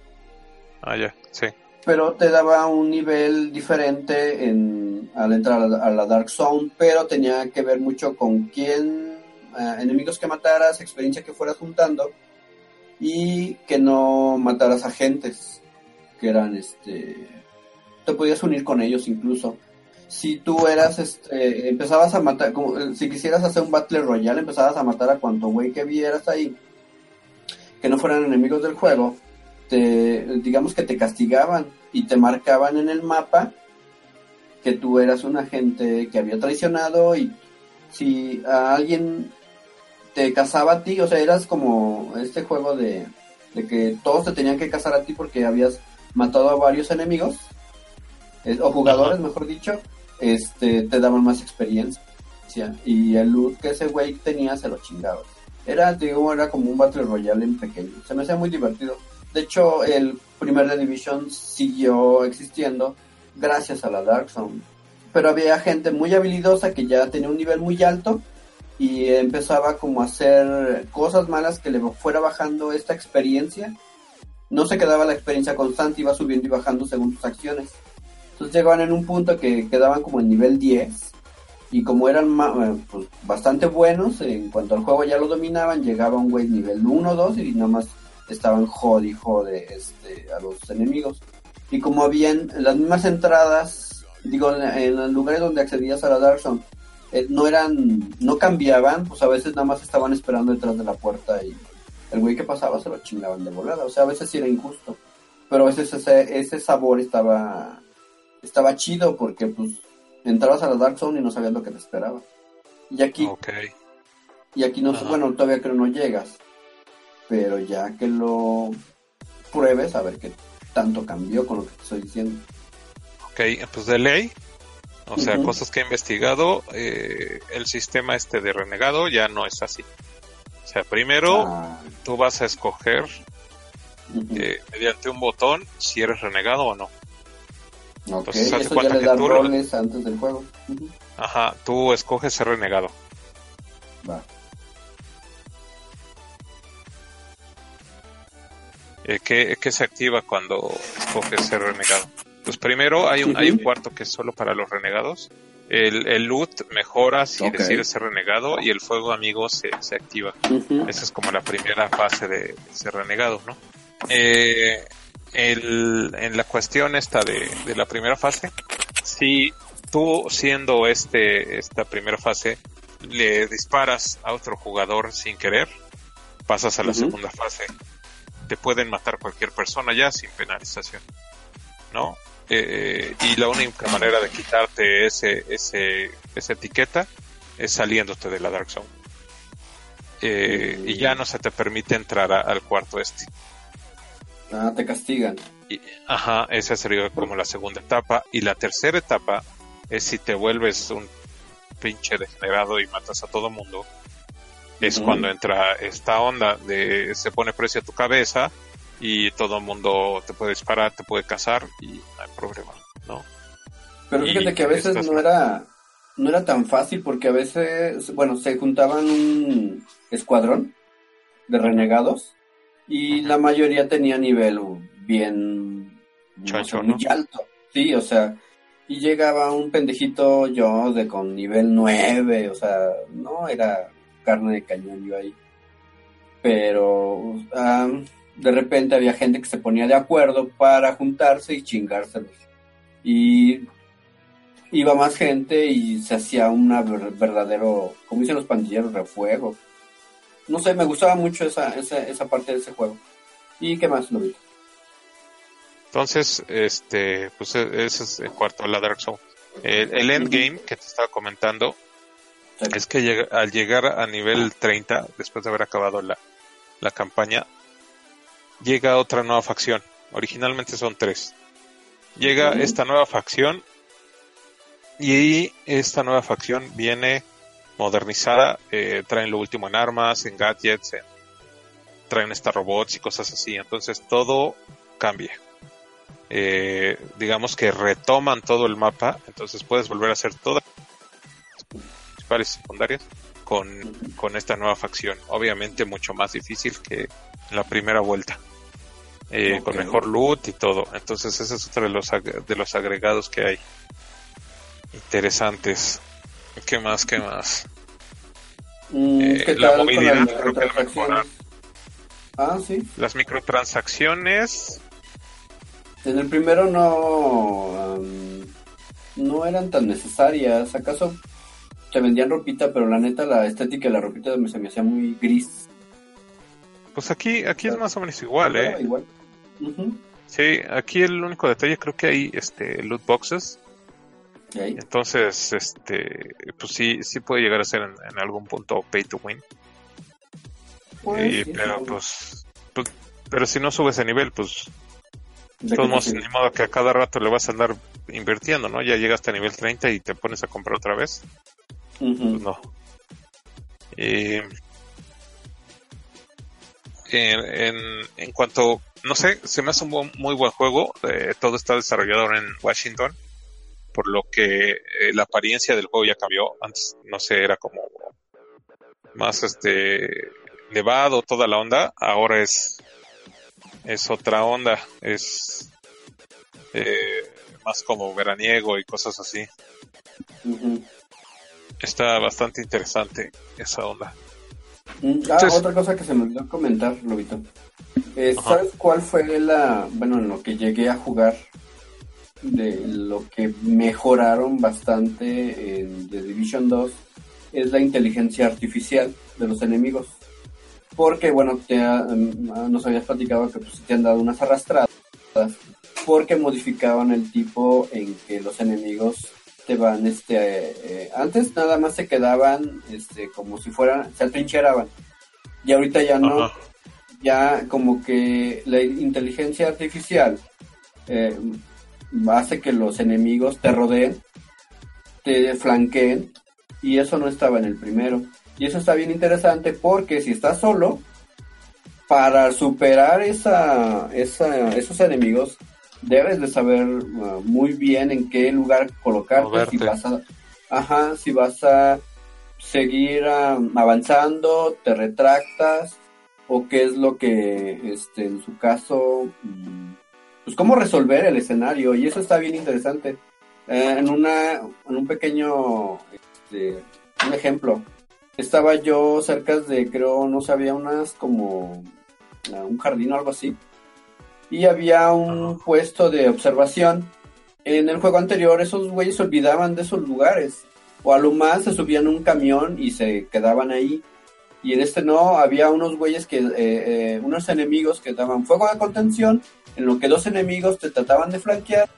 Ah, ya, sí. Pero te daba un nivel diferente en, al entrar a la, a la Dark Zone, pero tenía que ver mucho con quién, eh, enemigos que mataras, experiencia que fueras juntando, y que no mataras agentes, que eran, este, te podías unir con ellos incluso si tú eras, este, empezabas a matar, como, eh, si quisieras hacer un Battle Royale, empezabas a matar a cuanto güey que vieras ahí, que no fueran enemigos del juego, te, digamos que te castigaban y te marcaban en el mapa que tú eras un agente que había traicionado y si a alguien te cazaba a ti, o sea, eras como este juego de, de que todos te tenían que cazar a ti porque habías matado a varios enemigos, eh, o jugadores, mejor dicho, este, te daban más experiencia. Y el loot que ese güey tenía se lo chingaba. Era, digo, era como un Battle Royale en pequeño. Se me hacía muy divertido. De hecho, el primer The Division siguió existiendo gracias a la Dark Zone. Pero había gente muy habilidosa que ya tenía un nivel muy alto y empezaba como a hacer cosas malas que le fuera bajando esta experiencia. No se quedaba la experiencia constante, iba subiendo y bajando según tus acciones. Entonces llegaban en un punto que quedaban como en nivel 10 y como eran eh, pues, bastante buenos, en cuanto al juego ya lo dominaban, llegaba un güey nivel 1 2 y nada más estaban jode y jode este, a los enemigos. Y como habían las mismas entradas, digo, en, los lugares donde accedías a la Dark eh, no eran, no cambiaban, pues a veces nada más estaban esperando detrás de la puerta y el güey que pasaba se lo chingaban de volada. O sea, a veces sí era injusto. Pero a veces ese, ese sabor estaba estaba chido porque pues entrabas a la Dark Zone y no sabías lo que te esperaba. Y aquí, Ok. y aquí no, bueno, todavía creo no llegas. Pero ya que lo pruebes, a ver qué tanto cambió con lo que te estoy diciendo. Ok, pues de ley, o sea, cosas que he investigado, eh, el sistema este de renegado ya no es así. O sea, primero Ah, tú vas a escoger eh, mediante un botón si eres renegado o no. Ok, entonces, haz de eso ya cuenta que tú roles antes del juego. Ajá, tú escoges ser renegado. Va. Eh, ¿qué, qué se activa cuando escoges ser renegado? Pues primero hay un, hay un cuarto que es solo para los renegados. El, el loot mejora si decides ser renegado y el fuego amigo se, se activa. Esa es como la primera fase de ser renegado, ¿no? Eh, el, en la cuestión esta de, de la primera fase, si tú siendo este, esta primera fase, le disparas a otro jugador sin querer, pasas a la segunda fase. Te pueden matar cualquier persona ya sin penalización, ¿no? Eh, y la única manera de quitarte ese, ese, esa etiqueta es saliéndote de la Dark Zone. Eh, y ya no se te permite entrar a- al cuarto este. Ah, te castigan. Y- ajá, esa sería como la segunda etapa. Y la tercera etapa es si te vuelves un pinche degenerado y matas a todo mundo. Es cuando entra esta onda de se pone precio a tu cabeza y todo el mundo te puede disparar, te puede cazar y no hay problema, ¿no? Pero fíjate que a veces no. era, no era tan fácil porque a veces, bueno, se juntaban un escuadrón de renegados y la mayoría tenía nivel bien no sé, Chacho, muy alto. Sí, o sea, y llegaba un pendejito yo de con nivel 9, o sea, no era carne de cañón yo ahí. Pero ah, de repente había gente que se ponía de acuerdo para juntarse y chingárselos. Y iba más gente y se hacía ver- verdadero, como dicen los pandilleros, refuego. No sé, me gustaba mucho esa, esa, esa parte de ese juego. ¿Y qué más, Lobito? Entonces, este, pues e- ese es el cuarto, la Dark Zone. El, el endgame que te estaba comentando es que al llegar a nivel 30, después de haber acabado la, la campaña, llega otra nueva facción. Originalmente son tres. llega esta nueva facción y esta nueva facción viene modernizada, eh, traen lo último en armas, en gadgets, en- traen hasta robots y cosas así, entonces todo cambia. Eh, digamos que retoman todo el mapa, entonces puedes volver a hacer todas las principales y secundarias con, con esta nueva facción. Obviamente mucho más difícil que en la primera vuelta. Eh. Con mejor loot y todo. Entonces ese es otro de los, de los agregados que hay. Interesantes. ¿Qué más? ¿Qué más? Mm, Eh, ¿Qué la tal movilidad las creo que la? Ah, sí. Las microtransacciones. En el primero no, no eran tan necesarias. ¿Acaso te vendían ropita, pero la neta la estética de la ropita se me hacía muy gris? Pues aquí, aquí es más o menos igual, ¿eh? Igual. Sí, aquí el único detalle creo que hay este loot boxes. Entonces, este, pues sí, sí puede llegar a ser en, en algún punto pay to win. Pues, Y- pero pues, pues, pero si no subes de nivel, pues, ¿De todos modos, ni modo que a cada rato le vas a andar invirtiendo, ¿no? Ya llegas a nivel 30 y te pones a comprar otra vez. Pues no. Y en, en, en cuanto, no sé, se me hace un muy buen juego. eh, todo está desarrollado ahora en Washington, por lo que eh, la apariencia del juego ya cambió. Antes, no sé, era como más este nevado, toda la onda. Ahora es es otra onda, es eh, más como veraniego y cosas así. Está bastante interesante esa onda. Mm, Ah, Entonces- otra cosa que se me olvidó comentar, Lobito. Eh. ¿Sabes cuál fue la, bueno, en lo que llegué a jugar, de lo que mejoraron bastante en The Division 2? Es la inteligencia artificial de los enemigos. Porque, bueno, te ha- mm, nos habías platicado que pues, te han dado unas arrastradas, porque modificaban el tipo en que los enemigos te van, este, eh, antes nada más se quedaban, este, como si fueran, se atrincheraban. Y ahorita ya no, Ajá. ya como que la inteligencia artificial eh, hace que los enemigos te rodeen, te flanqueen, y eso no estaba en el primero. Y eso está bien interesante porque si estás solo, para superar esa, esa, esos enemigos, debes de saber uh, muy bien en qué lugar colocarte, si vas a, ajá, si vas a seguir um, avanzando, te retractas, o qué es lo que, este, en su caso, mm, pues cómo resolver el escenario, y eso está bien interesante. Eh, en una, en un pequeño, este, un ejemplo, estaba yo cerca de, creo, no sabía, unas como ah, un jardín o algo así, y había un puesto de observación. En el juego anterior esos güeyes se olvidaban de esos lugares, o a lo más se subían a un camión y se quedaban ahí. Y en este no, había unos güeyes que, eh, eh, unos enemigos que daban fuego de contención, en lo que dos enemigos te trataban de flanquear,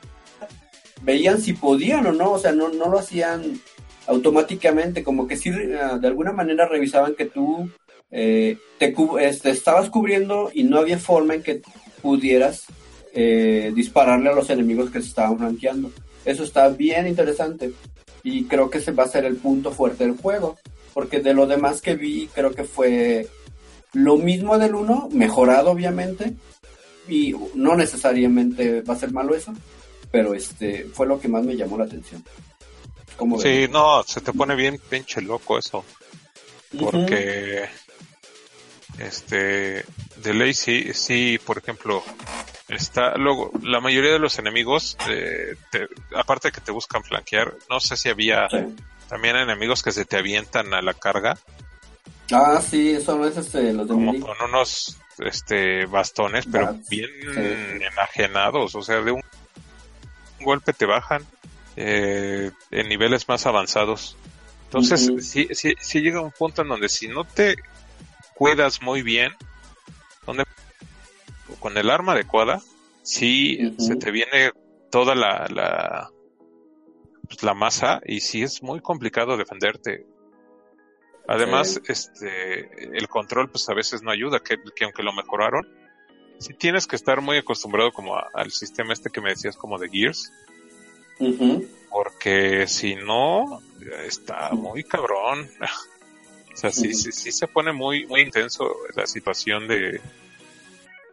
veían si podían o no, o sea, no, lo hacían automáticamente, como que sí, eh, de alguna manera revisaban que tú eh, te, este, estabas cubriendo y no había forma en que pudieras eh, dispararle a los enemigos que se estaban flanqueando. Eso está bien interesante y creo que ese va a ser el punto fuerte del juego, porque de lo demás que vi creo que fue lo mismo del 1, mejorado obviamente, y no necesariamente va a ser malo eso, pero este fue lo que más me llamó la atención. ¿Cómo ves? Sí, no, se te pone bien pinche loco eso. Porque, este, de ley sí, sí, por ejemplo, está, luego, la mayoría de los enemigos, eh, te- aparte de que te buscan flanquear, no sé si había Sí. también enemigos que se te avientan a la carga, Ah, sí, eso no es este, los de como con unos, este, bastones, pero Bats, bien sí. enajenados, o sea, de un golpe te bajan, eh, en niveles más avanzados. Entonces, sí, sí, sí llega un punto en donde si no te cuidas muy bien, donde con el arma adecuada, Ujú. se te viene toda la, la, pues, la masa y sí es muy complicado defenderte. Además, Sí. este, el control pues a veces no ayuda, que, que aunque lo mejoraron, sí tienes que estar muy acostumbrado como al sistema este que me decías como de Gears. Porque si no, está muy cabrón. o sea, sí, sí, sí se pone muy, muy intenso la situación de,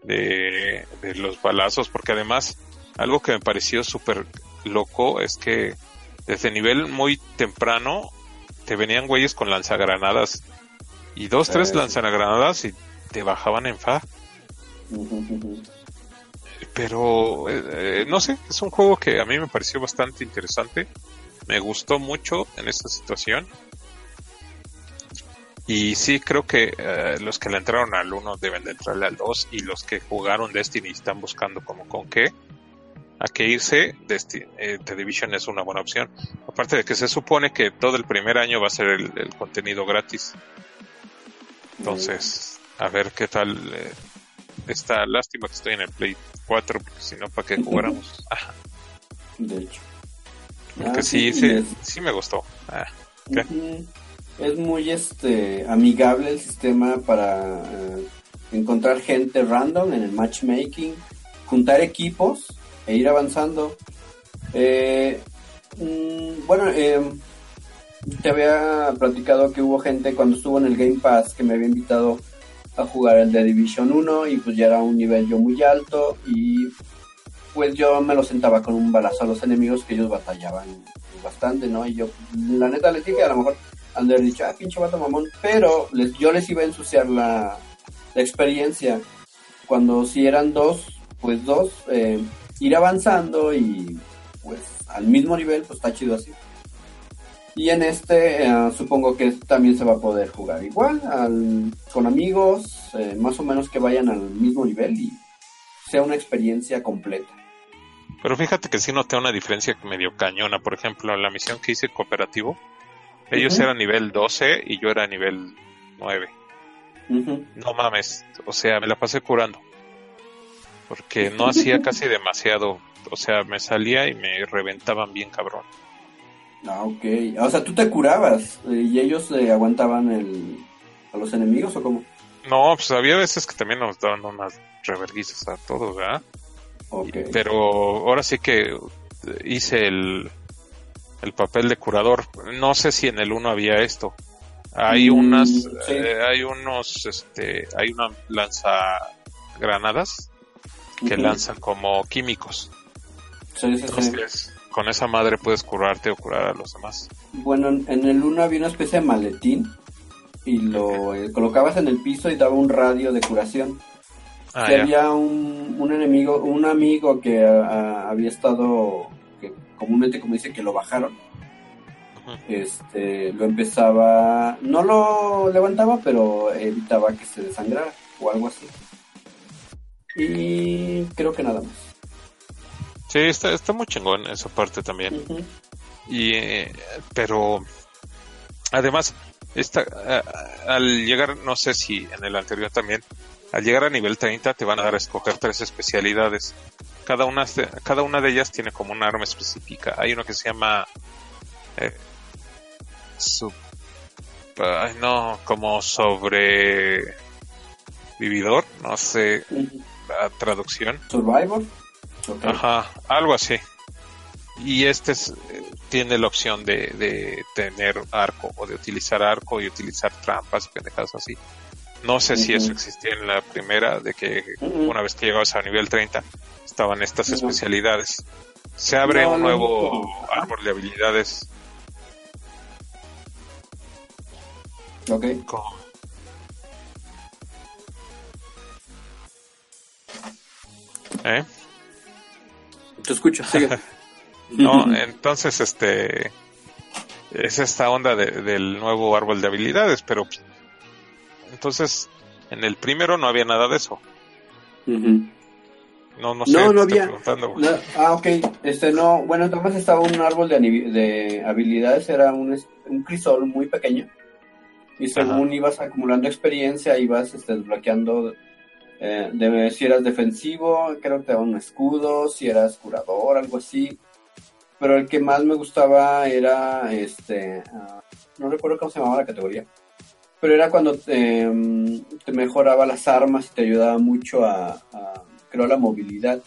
de, de los balazos, porque además, algo que me pareció súper loco es que desde nivel muy temprano te venían güeyes con lanzagranadas y dos, tres lanzagranadas y te bajaban en fa. Pero, eh, eh, no sé, es un juego que a mí me pareció bastante interesante. Me gustó mucho en esta situación. Y sí, creo que eh, los que le entraron al 1 deben de entrarle al 2 y los que jugaron Destiny están buscando como con qué a qué irse, Destiny, The Division es una buena opción. Aparte de que se supone que todo el primer año va a ser el, contenido gratis. Entonces, a ver qué tal esta lástima que estoy en el Play 4, porque si no, ¿para qué jugáramos? De hecho. Porque ah, sí, sí, sí, me gustó. Ah, es muy este amigable el sistema para eh, encontrar gente random en el matchmaking, juntar equipos e ir avanzando. Eh, mm, bueno, eh, te había platicado que hubo gente cuando estuvo en el Game Pass que me había invitado a jugar el de Division 1 y pues ya era un nivel yo muy alto y pues yo me lo sentaba con un balazo a los enemigos que ellos batallaban bastante, ¿no? Y yo, la neta les dije, a lo mejor han de haber dicho, ah, pinche vato mamón, pero les, yo les iba a ensuciar la, experiencia. Cuando si eran dos, pues dos, eh, ir avanzando y pues al mismo nivel, pues está chido así. Y en este eh, supongo que también se va a poder jugar igual, con amigos, eh, más o menos que vayan al mismo nivel y sea una experiencia completa. Pero fíjate que sí noté una diferencia medio cañona. Por ejemplo, en la misión que hice cooperativo, ellos eran nivel 12 y yo era nivel 9. No mames, o sea, me la pasé curando. Porque no hacía casi demasiado. O sea, me salía y me reventaban bien cabrón. Ah, ok. O sea, tú te curabas eh, y ellos eh, aguantaban el, a los enemigos o cómo? No, pues había veces que también nos daban unas reverguizas a todos, ¿verdad? Okay. Pero ahora sí que hice el, el papel de curador. No sé si en el 1 había esto. Hay mm, unas, eh, hay unos, este, hay una lanza granadas que lanzan como químicos. Sí, sí, Entonces, con esa madre puedes curarte o curar a los demás. Bueno, en el 1 había una especie de maletín y lo eh, colocabas en el piso y daba un radio de curación. Ah, si había un, un, enemigo, un amigo que había estado, que comúnmente como dice que lo bajaron, este, lo empezaba, no lo levantaba, pero evitaba que se desangrara o algo así. Y creo que nada más. Sí, está, está muy chingón esa parte también. Y, eh, pero, además, esta, al llegar, no sé si en el anterior también, al llegar a nivel 30 te van a dar a escoger tres especialidades. Cada una, cada una de ellas tiene como un arma específica. Hay uno que se llama, eh, no, como sobre vividor, no sé la traducción. Survivor. Ajá, algo así. Y este es, tiene la opción de, tener arco o de utilizar arco y utilizar trampas y pendejadas así. No sé si eso existía en la primera, de que una vez que llegabas a nivel 30 estaban estas especialidades. Se abre un nuevo árbol de habilidades. Ok. ¿Eh? Te escucho, no, entonces este es esta onda del nuevo árbol de habilidades, pero entonces en el primero no había nada de eso. No, no sé. No, no había. ah, ok. Este, no, bueno, entonces estaba un árbol de, de habilidades, era un, un, crisol muy pequeño. Y según ibas acumulando experiencia, ibas este, desbloqueando eh, de, si eras defensivo, creo que te daban un escudo, si eras curador, algo así. Pero el que más me gustaba era este, ah, no recuerdo cómo se llamaba la categoría. pero era cuando te, mm, te mejoraba las armas y te ayudaba mucho a, a, creo, la movilidad.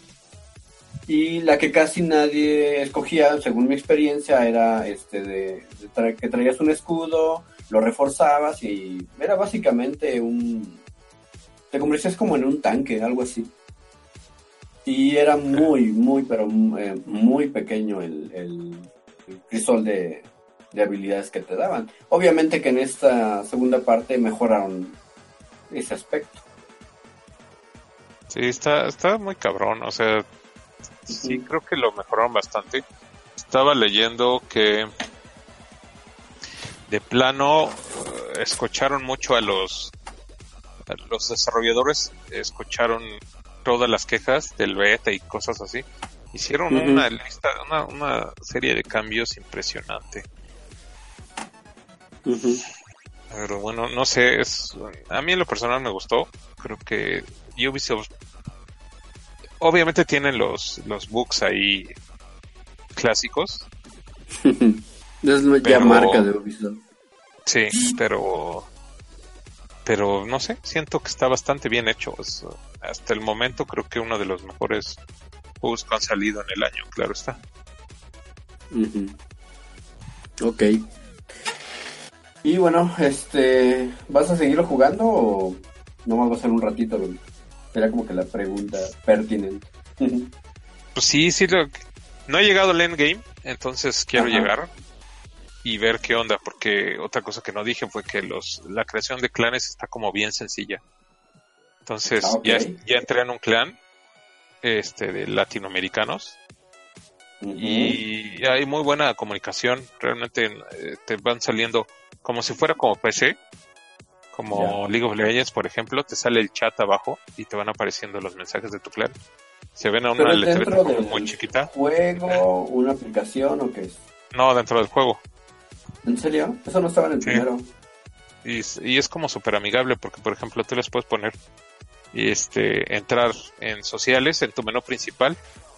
Y la que casi nadie escogía, según mi experiencia, era este de, que traías un escudo, lo reforzabas y era básicamente un... Te convertías como en un tanque, algo así. Y era muy, muy, pero eh, muy pequeño el, el, el crisol de, de habilidades que te daban. Obviamente que en esta segunda parte mejoraron ese aspecto. Sí, está, está muy cabrón, o sea, sí creo que lo mejoraron bastante. Estaba leyendo que de plano eh, escucharon mucho a los los desarrolladores, escucharon todas las quejas del beta y cosas así. Hicieron una lista, una, una serie de cambios impresionante. Pero bueno, no sé, es a mí en lo personal me gustó. Creo que Ubisoft obviamente tienen los los bugs ahí clásicos, es ya Pero- marca de Ubisoft. sí, pero pero no sé, siento que está bastante bien hecho. Es, hasta el momento creo que uno de los mejores juegos que han salido en el año, claro está. Ujú. Ok. Y bueno, este, ¿vas a seguirlo jugando o nomás va a ser un ratito? Era como que la pregunta pertinente. Pues sí, sí, lo- no he llegado al endgame, entonces quiero Ajá. llegar y ver qué onda, porque otra cosa que no dije fue que los la creación de clanes está como bien sencilla. Entonces, Ah, ya, ya entré en un clan este de latinoamericanos y hay muy buena comunicación, realmente eh, te van saliendo como si fuera como PC, como League of Legends, por ejemplo, te sale el chat abajo y te van apareciendo los mensajes de tu clan. Se ven a una del muy chiquita. ¿Juego? ¿Una aplicación o qué es? No, dentro del juego. ¿En serio? Eso no estaba en el Sí. primero. Y, es- y es como súper amigable porque, por ejemplo, tú les puedes poner este entrar en sociales, en tu menú principal,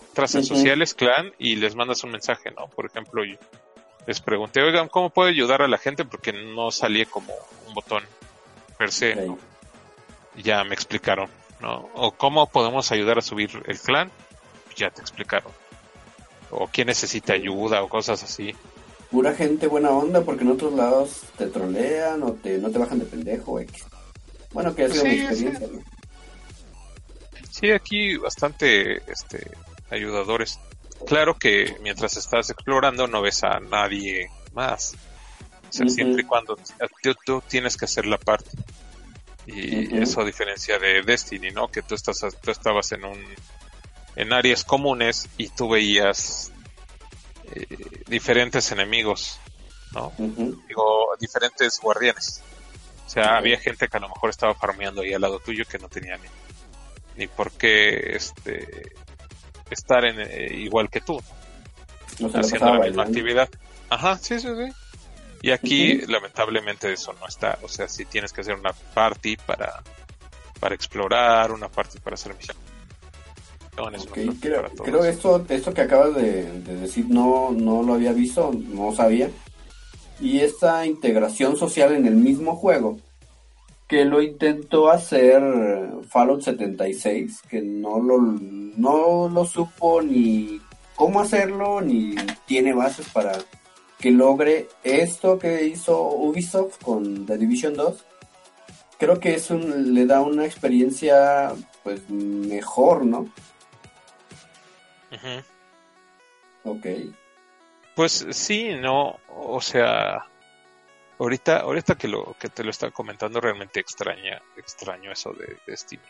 entras en sociales, clan, y les mandas un mensaje, ¿no? Por ejemplo, yo les pregunté, oigan, ¿cómo puedo ayudar a la gente? Porque no salía como un botón per se. Y ya me explicaron, ¿no? O cómo podemos ayudar a subir el clan, ya te explicaron. O quién necesita ayuda o cosas así. Pura gente buena onda porque en otros lados te trolean o te, no te bajan de pendejo. X. Bueno, que ha sido Sí, mi sí. experiencia, ¿no? Sí, aquí bastante este, ayudadores. Claro que mientras estás explorando no ves a nadie más. O sea, siempre y cuando tú, tú tienes que hacer la parte. Y eso a diferencia de Destiny, ¿no? Que tú estás tú estabas en un en áreas comunes y tú veías eh, diferentes enemigos, ¿no? Digo, diferentes guardianes. O sea, había gente que a lo mejor estaba farmeando ahí al lado tuyo que no tenía ni, ni por qué este estar en eh, igual que tú, No haciendo la misma actividad. Ajá, sí, sí, sí. Y aquí, lamentablemente, eso no está. O sea, si tienes que hacer una party para, para explorar, una party para hacer misiones. Creo, creo esto, esto que acabas de, de decir no, no lo había visto, no sabía. Y esta integración social en el mismo juego, que lo intentó hacer Fallout 76, que no lo, no lo supo ni cómo hacerlo, ni tiene bases para que logre esto que hizo Ubisoft con The Division 2. Creo que eso le da una experiencia pues mejor, ¿no? Ok. Pues sí, no, o sea, ahorita, ahorita que lo que te lo estaba comentando realmente extraña, extraño eso de Destiny,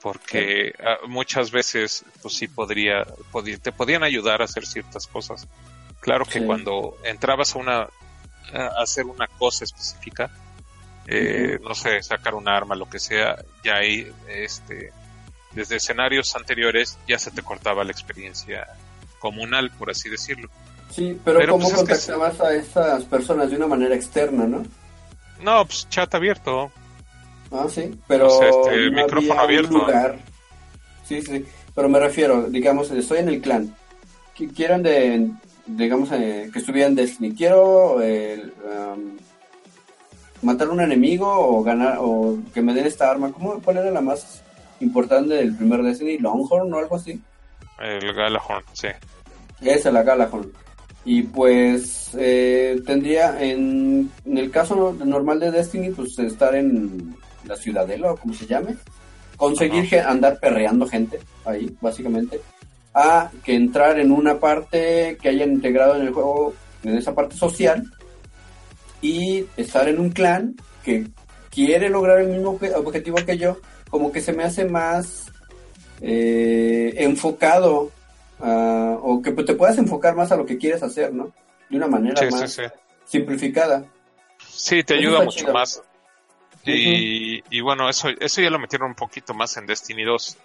porque ah, muchas veces, pues sí podría, podí- te podían ayudar a hacer ciertas cosas. Claro que Sí. cuando entrabas a una, a hacer una cosa específica, eh, no sé, sacar un arma, lo que sea, ya ahí, este, desde escenarios anteriores ya se te cortaba la experiencia comunal, por así decirlo. Sí, pero, Pero, ¿cómo pues, es que contactabas a esas personas de una manera externa, no? No, pues chat abierto. Ah, sí, pero O sea, este, no micrófono abierto. lugar. Sí, sí, pero me refiero, digamos, estoy en el clan. Qui- Quieren de, digamos, eh, que estuvieran Destiny. Quiero el, um, matar a un enemigo o ganar o que me den esta arma. ¿Cómo, ¿Cuál era la más importante del primer Destiny? ¿Longhorn o algo así? El Galahorn, sí. Esa, la Galahorn. Y pues eh, tendría, en, en, el caso normal de Destiny, pues estar en la ciudadela o como se llame. Conseguir andar perreando gente ahí, básicamente. A que entrar en una parte que hayan integrado en el juego, en esa parte social. Y estar en un clan que quiere lograr el mismo objetivo que yo. Como que se me hace más eh, enfocado o que te puedas enfocar más a lo que quieres hacer, ¿no? De una manera más simplificada. Sí, te ayuda mucho más. Y, y, bueno, eso, eso ya lo metieron un poquito más en Destiny 2.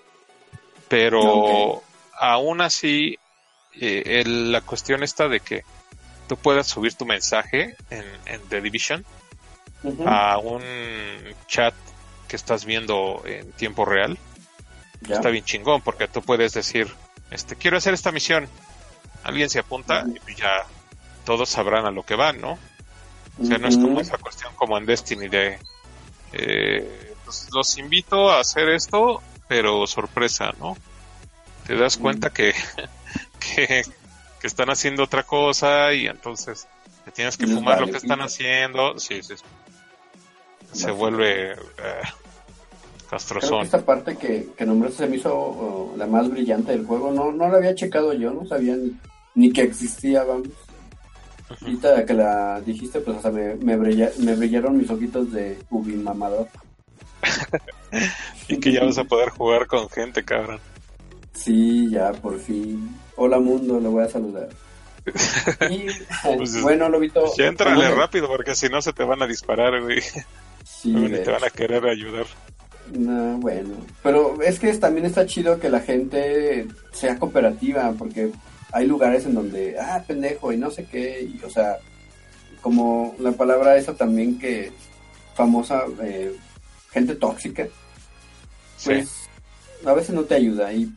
Pero aún así, eh, la cuestión está de que tú puedas subir tu mensaje en, en The Division a un chat que estás viendo en tiempo real. Está bien chingón porque tú puedes decir, este, quiero hacer esta misión. Alguien se apunta y ya todos sabrán a lo que van, ¿no? O sea, no es como esa cuestión como en Destiny de, eh, pues, los invito a hacer esto, pero sorpresa, ¿no? Te das cuenta que, que, están haciendo otra cosa y entonces te tienes que fumar lo que están haciendo. Sí, sí. Se vuelve eh, castrozón. esta parte que, que nombraste se me hizo la más brillante del juego. No, no la había checado yo, no sabía ni, que existía, vamos. Ahorita que la dijiste, pues hasta me, me, me brillaron mis ojitos de ubi mamador. y que ya vas a poder jugar con gente, cabrón. Sí, ya, por fin. Hola mundo, le voy a saludar. y, pues, bueno, Lobito. Ya entrale rápido, porque si no se te van a disparar, güey. Sí, te van a querer ayudar. No, bueno. Pero es que también está chido que la gente sea cooperativa, porque hay lugares en donde, ah, pendejo, y no sé qué, y, o sea, como la palabra esa también que famosa, eh, gente tóxica, pues a veces no te ayuda y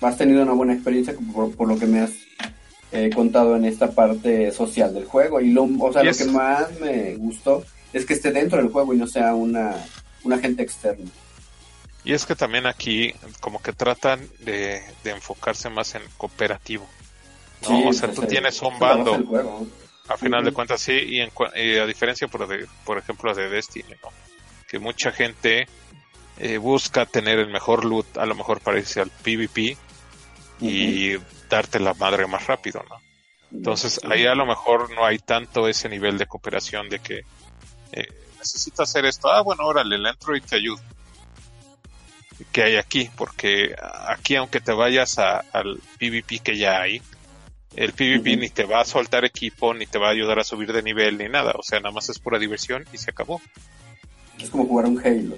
has tenido una buena experiencia por, lo que me has eh, contado en esta parte social del juego y lo, o sea, lo que más me gustó es que esté dentro del juego y no sea una, una gente externa. Y es que también aquí como que tratan de, de enfocarse más en cooperativo. ¿no? o sea, tú tienes un bando. A final de cuentas, sí, y, a diferencia, por, de, por ejemplo, de Destiny, ¿no? Que mucha gente eh, busca tener el mejor loot, a lo mejor para irse al PvP y darte la madre más rápido, ¿no? Entonces, ahí a lo mejor no hay tanto ese nivel de cooperación de que eh, necesito hacer esto. Ah, bueno, órale, le entro y te ayudo que hay aquí, porque aquí aunque te vayas al PvP que ya hay, el PvP ni te va a soltar equipo, ni te va a ayudar a subir de nivel, ni nada. O sea, nada más es pura diversión y se acabó. Es como jugar un Halo.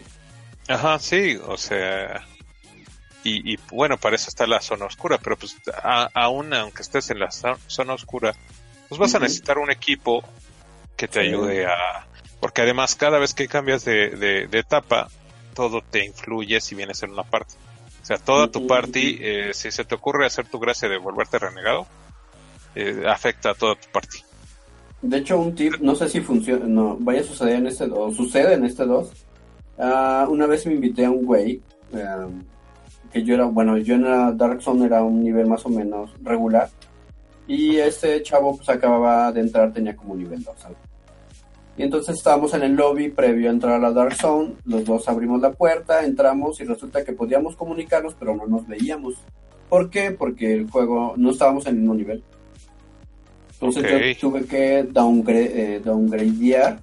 Ajá, sí, o sea. Y, bueno, para eso está la zona oscura, pero pues aún aunque estés en la zona oscura, pues vas a necesitar un equipo que te ayude a... Porque además cada vez que cambias de, de, etapa, todo te influye si vienes en una parte. O sea, toda tu party, eh, si se te ocurre hacer tu gracia de volverte renegado, eh, afecta a toda tu parte. De hecho, un tip, no sé si funciona, no, vaya a suceder en este, o sucede en este 2. Ah, una vez me invité a un güey, em, que yo era, bueno, yo en la Dark Zone era un nivel más o menos regular. Y este chavo pues acababa de entrar, tenía como nivel 2. Y entonces estábamos en el lobby previo a entrar a la Dark Zone, los dos abrimos la puerta, entramos y resulta que podíamos comunicarnos, pero no nos veíamos. ¿Por qué? Porque el juego no estábamos en el mismo nivel. Entonces yo tuve que downgrade, eh, downgradear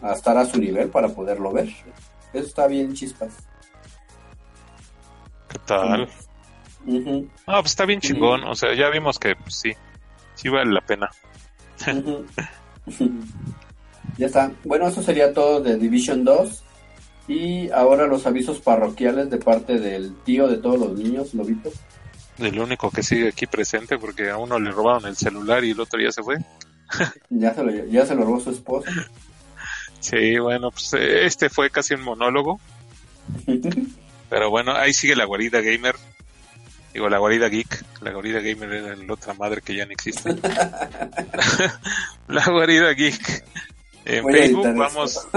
a estar a su nivel para poderlo ver. Eso está bien chispas. ¿Qué tal? Ah, pues está bien chingón. O sea, ya vimos que pues, sí, sí vale la pena. ya está. Bueno, eso sería todo de Division 2. Y ahora los avisos parroquiales de parte del tío de todos los niños, Lobito el único que sigue aquí presente porque a uno le robaron el celular y el otro ya se fue. ya, se lo, ya se lo robó su esposa. Sí, bueno, pues este fue casi un monólogo. Pero bueno, ahí sigue la guarida gamer. Digo, la guarida geek. La guarida gamer era la otra madre que ya no existe. la guarida geek. En Voy Facebook vamos,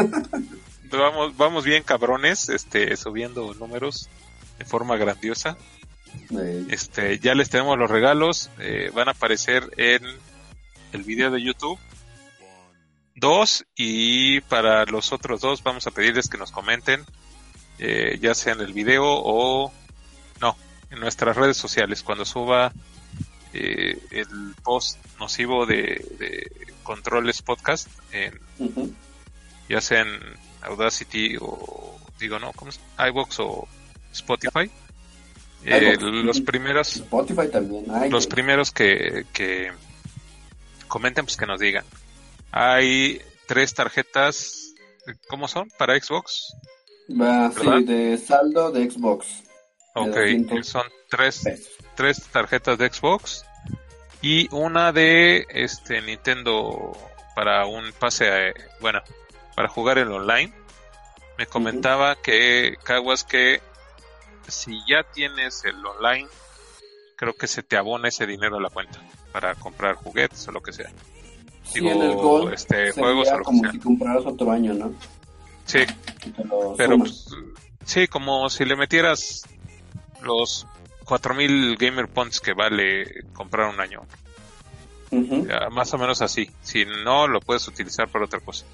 vamos, vamos bien cabrones, este, subiendo números de forma grandiosa. Este, ya les tenemos los regalos, eh, van a aparecer en el video de YouTube. Dos, y para los otros dos vamos a pedirles que nos comenten, eh, ya sea en el video o no, en nuestras redes sociales, cuando suba eh, el post nocivo de, de Controles Podcast, en, ya sea en Audacity o, digo, no, ¿cómo es? iVoox o Spotify. Eh, los primeros Spotify también. Ay, los güey. primeros que, que comenten, pues que nos digan. Hay tres tarjetas, ¿cómo son? Para Xbox. De saldo de Xbox. Ok, 200 son tres, pesos. tres tarjetas de Xbox y una de este Nintendo para un pase, a- bueno, para jugar en online. Me comentaba que Caguas que si ya tienes el online, creo que se te abona ese dinero a la cuenta para comprar juguetes o lo que sea. Sí, Digo, en el Gold este, juegos o lo que como sea. si compraras otro año, ¿no? Sí, pero pues, sí, como si le metieras los 4000 gamer points que vale comprar un año. Más o menos así. Si no, lo puedes utilizar para otra cosa.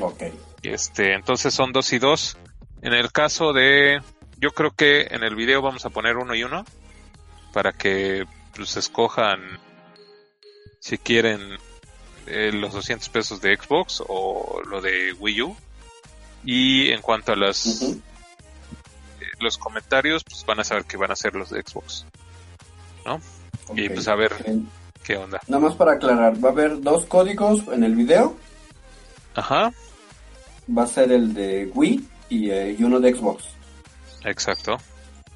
Ok. Este, entonces son dos y dos. En el caso de, yo creo que en el video vamos a poner uno y uno para que pues escojan si quieren eh, los 200 pesos de Xbox o lo de Wii U. Y en cuanto a las los comentarios, pues van a saber que van a ser los de Xbox. Y ok. pues a ver Eh, qué onda. Nada más para aclarar, va a haber dos códigos en el video. Ajá, Va a ser el de Wii y, eh, y uno de Xbox. exacto.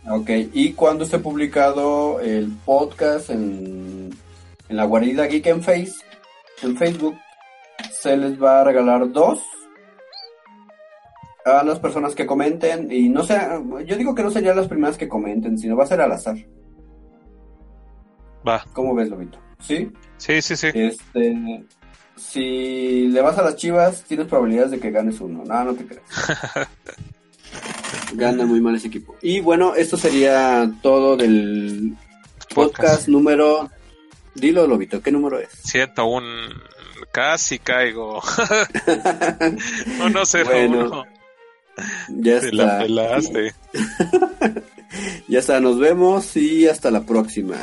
Ok, y cuando esté publicado el podcast en, en la guarida Geek en Face, en Facebook, se les va a regalar dos a las personas que comenten. Y no sé, yo digo que no serían las primeras que comenten, sino va a ser al azar. Va. ¿Cómo ves, Lobito? ¿Sí? Sí, sí, sí. Este, si le vas a las chivas, tienes probabilidades de que ganes uno. No, no te creas. Gana muy mal ese equipo. Y bueno, esto sería todo del podcast, número. Dilo, Lobito, ¿qué número es? Siento un casi caigo. Uno cero Bueno, uno. Ya Te la pelaste. Ya está, nos vemos y hasta la próxima.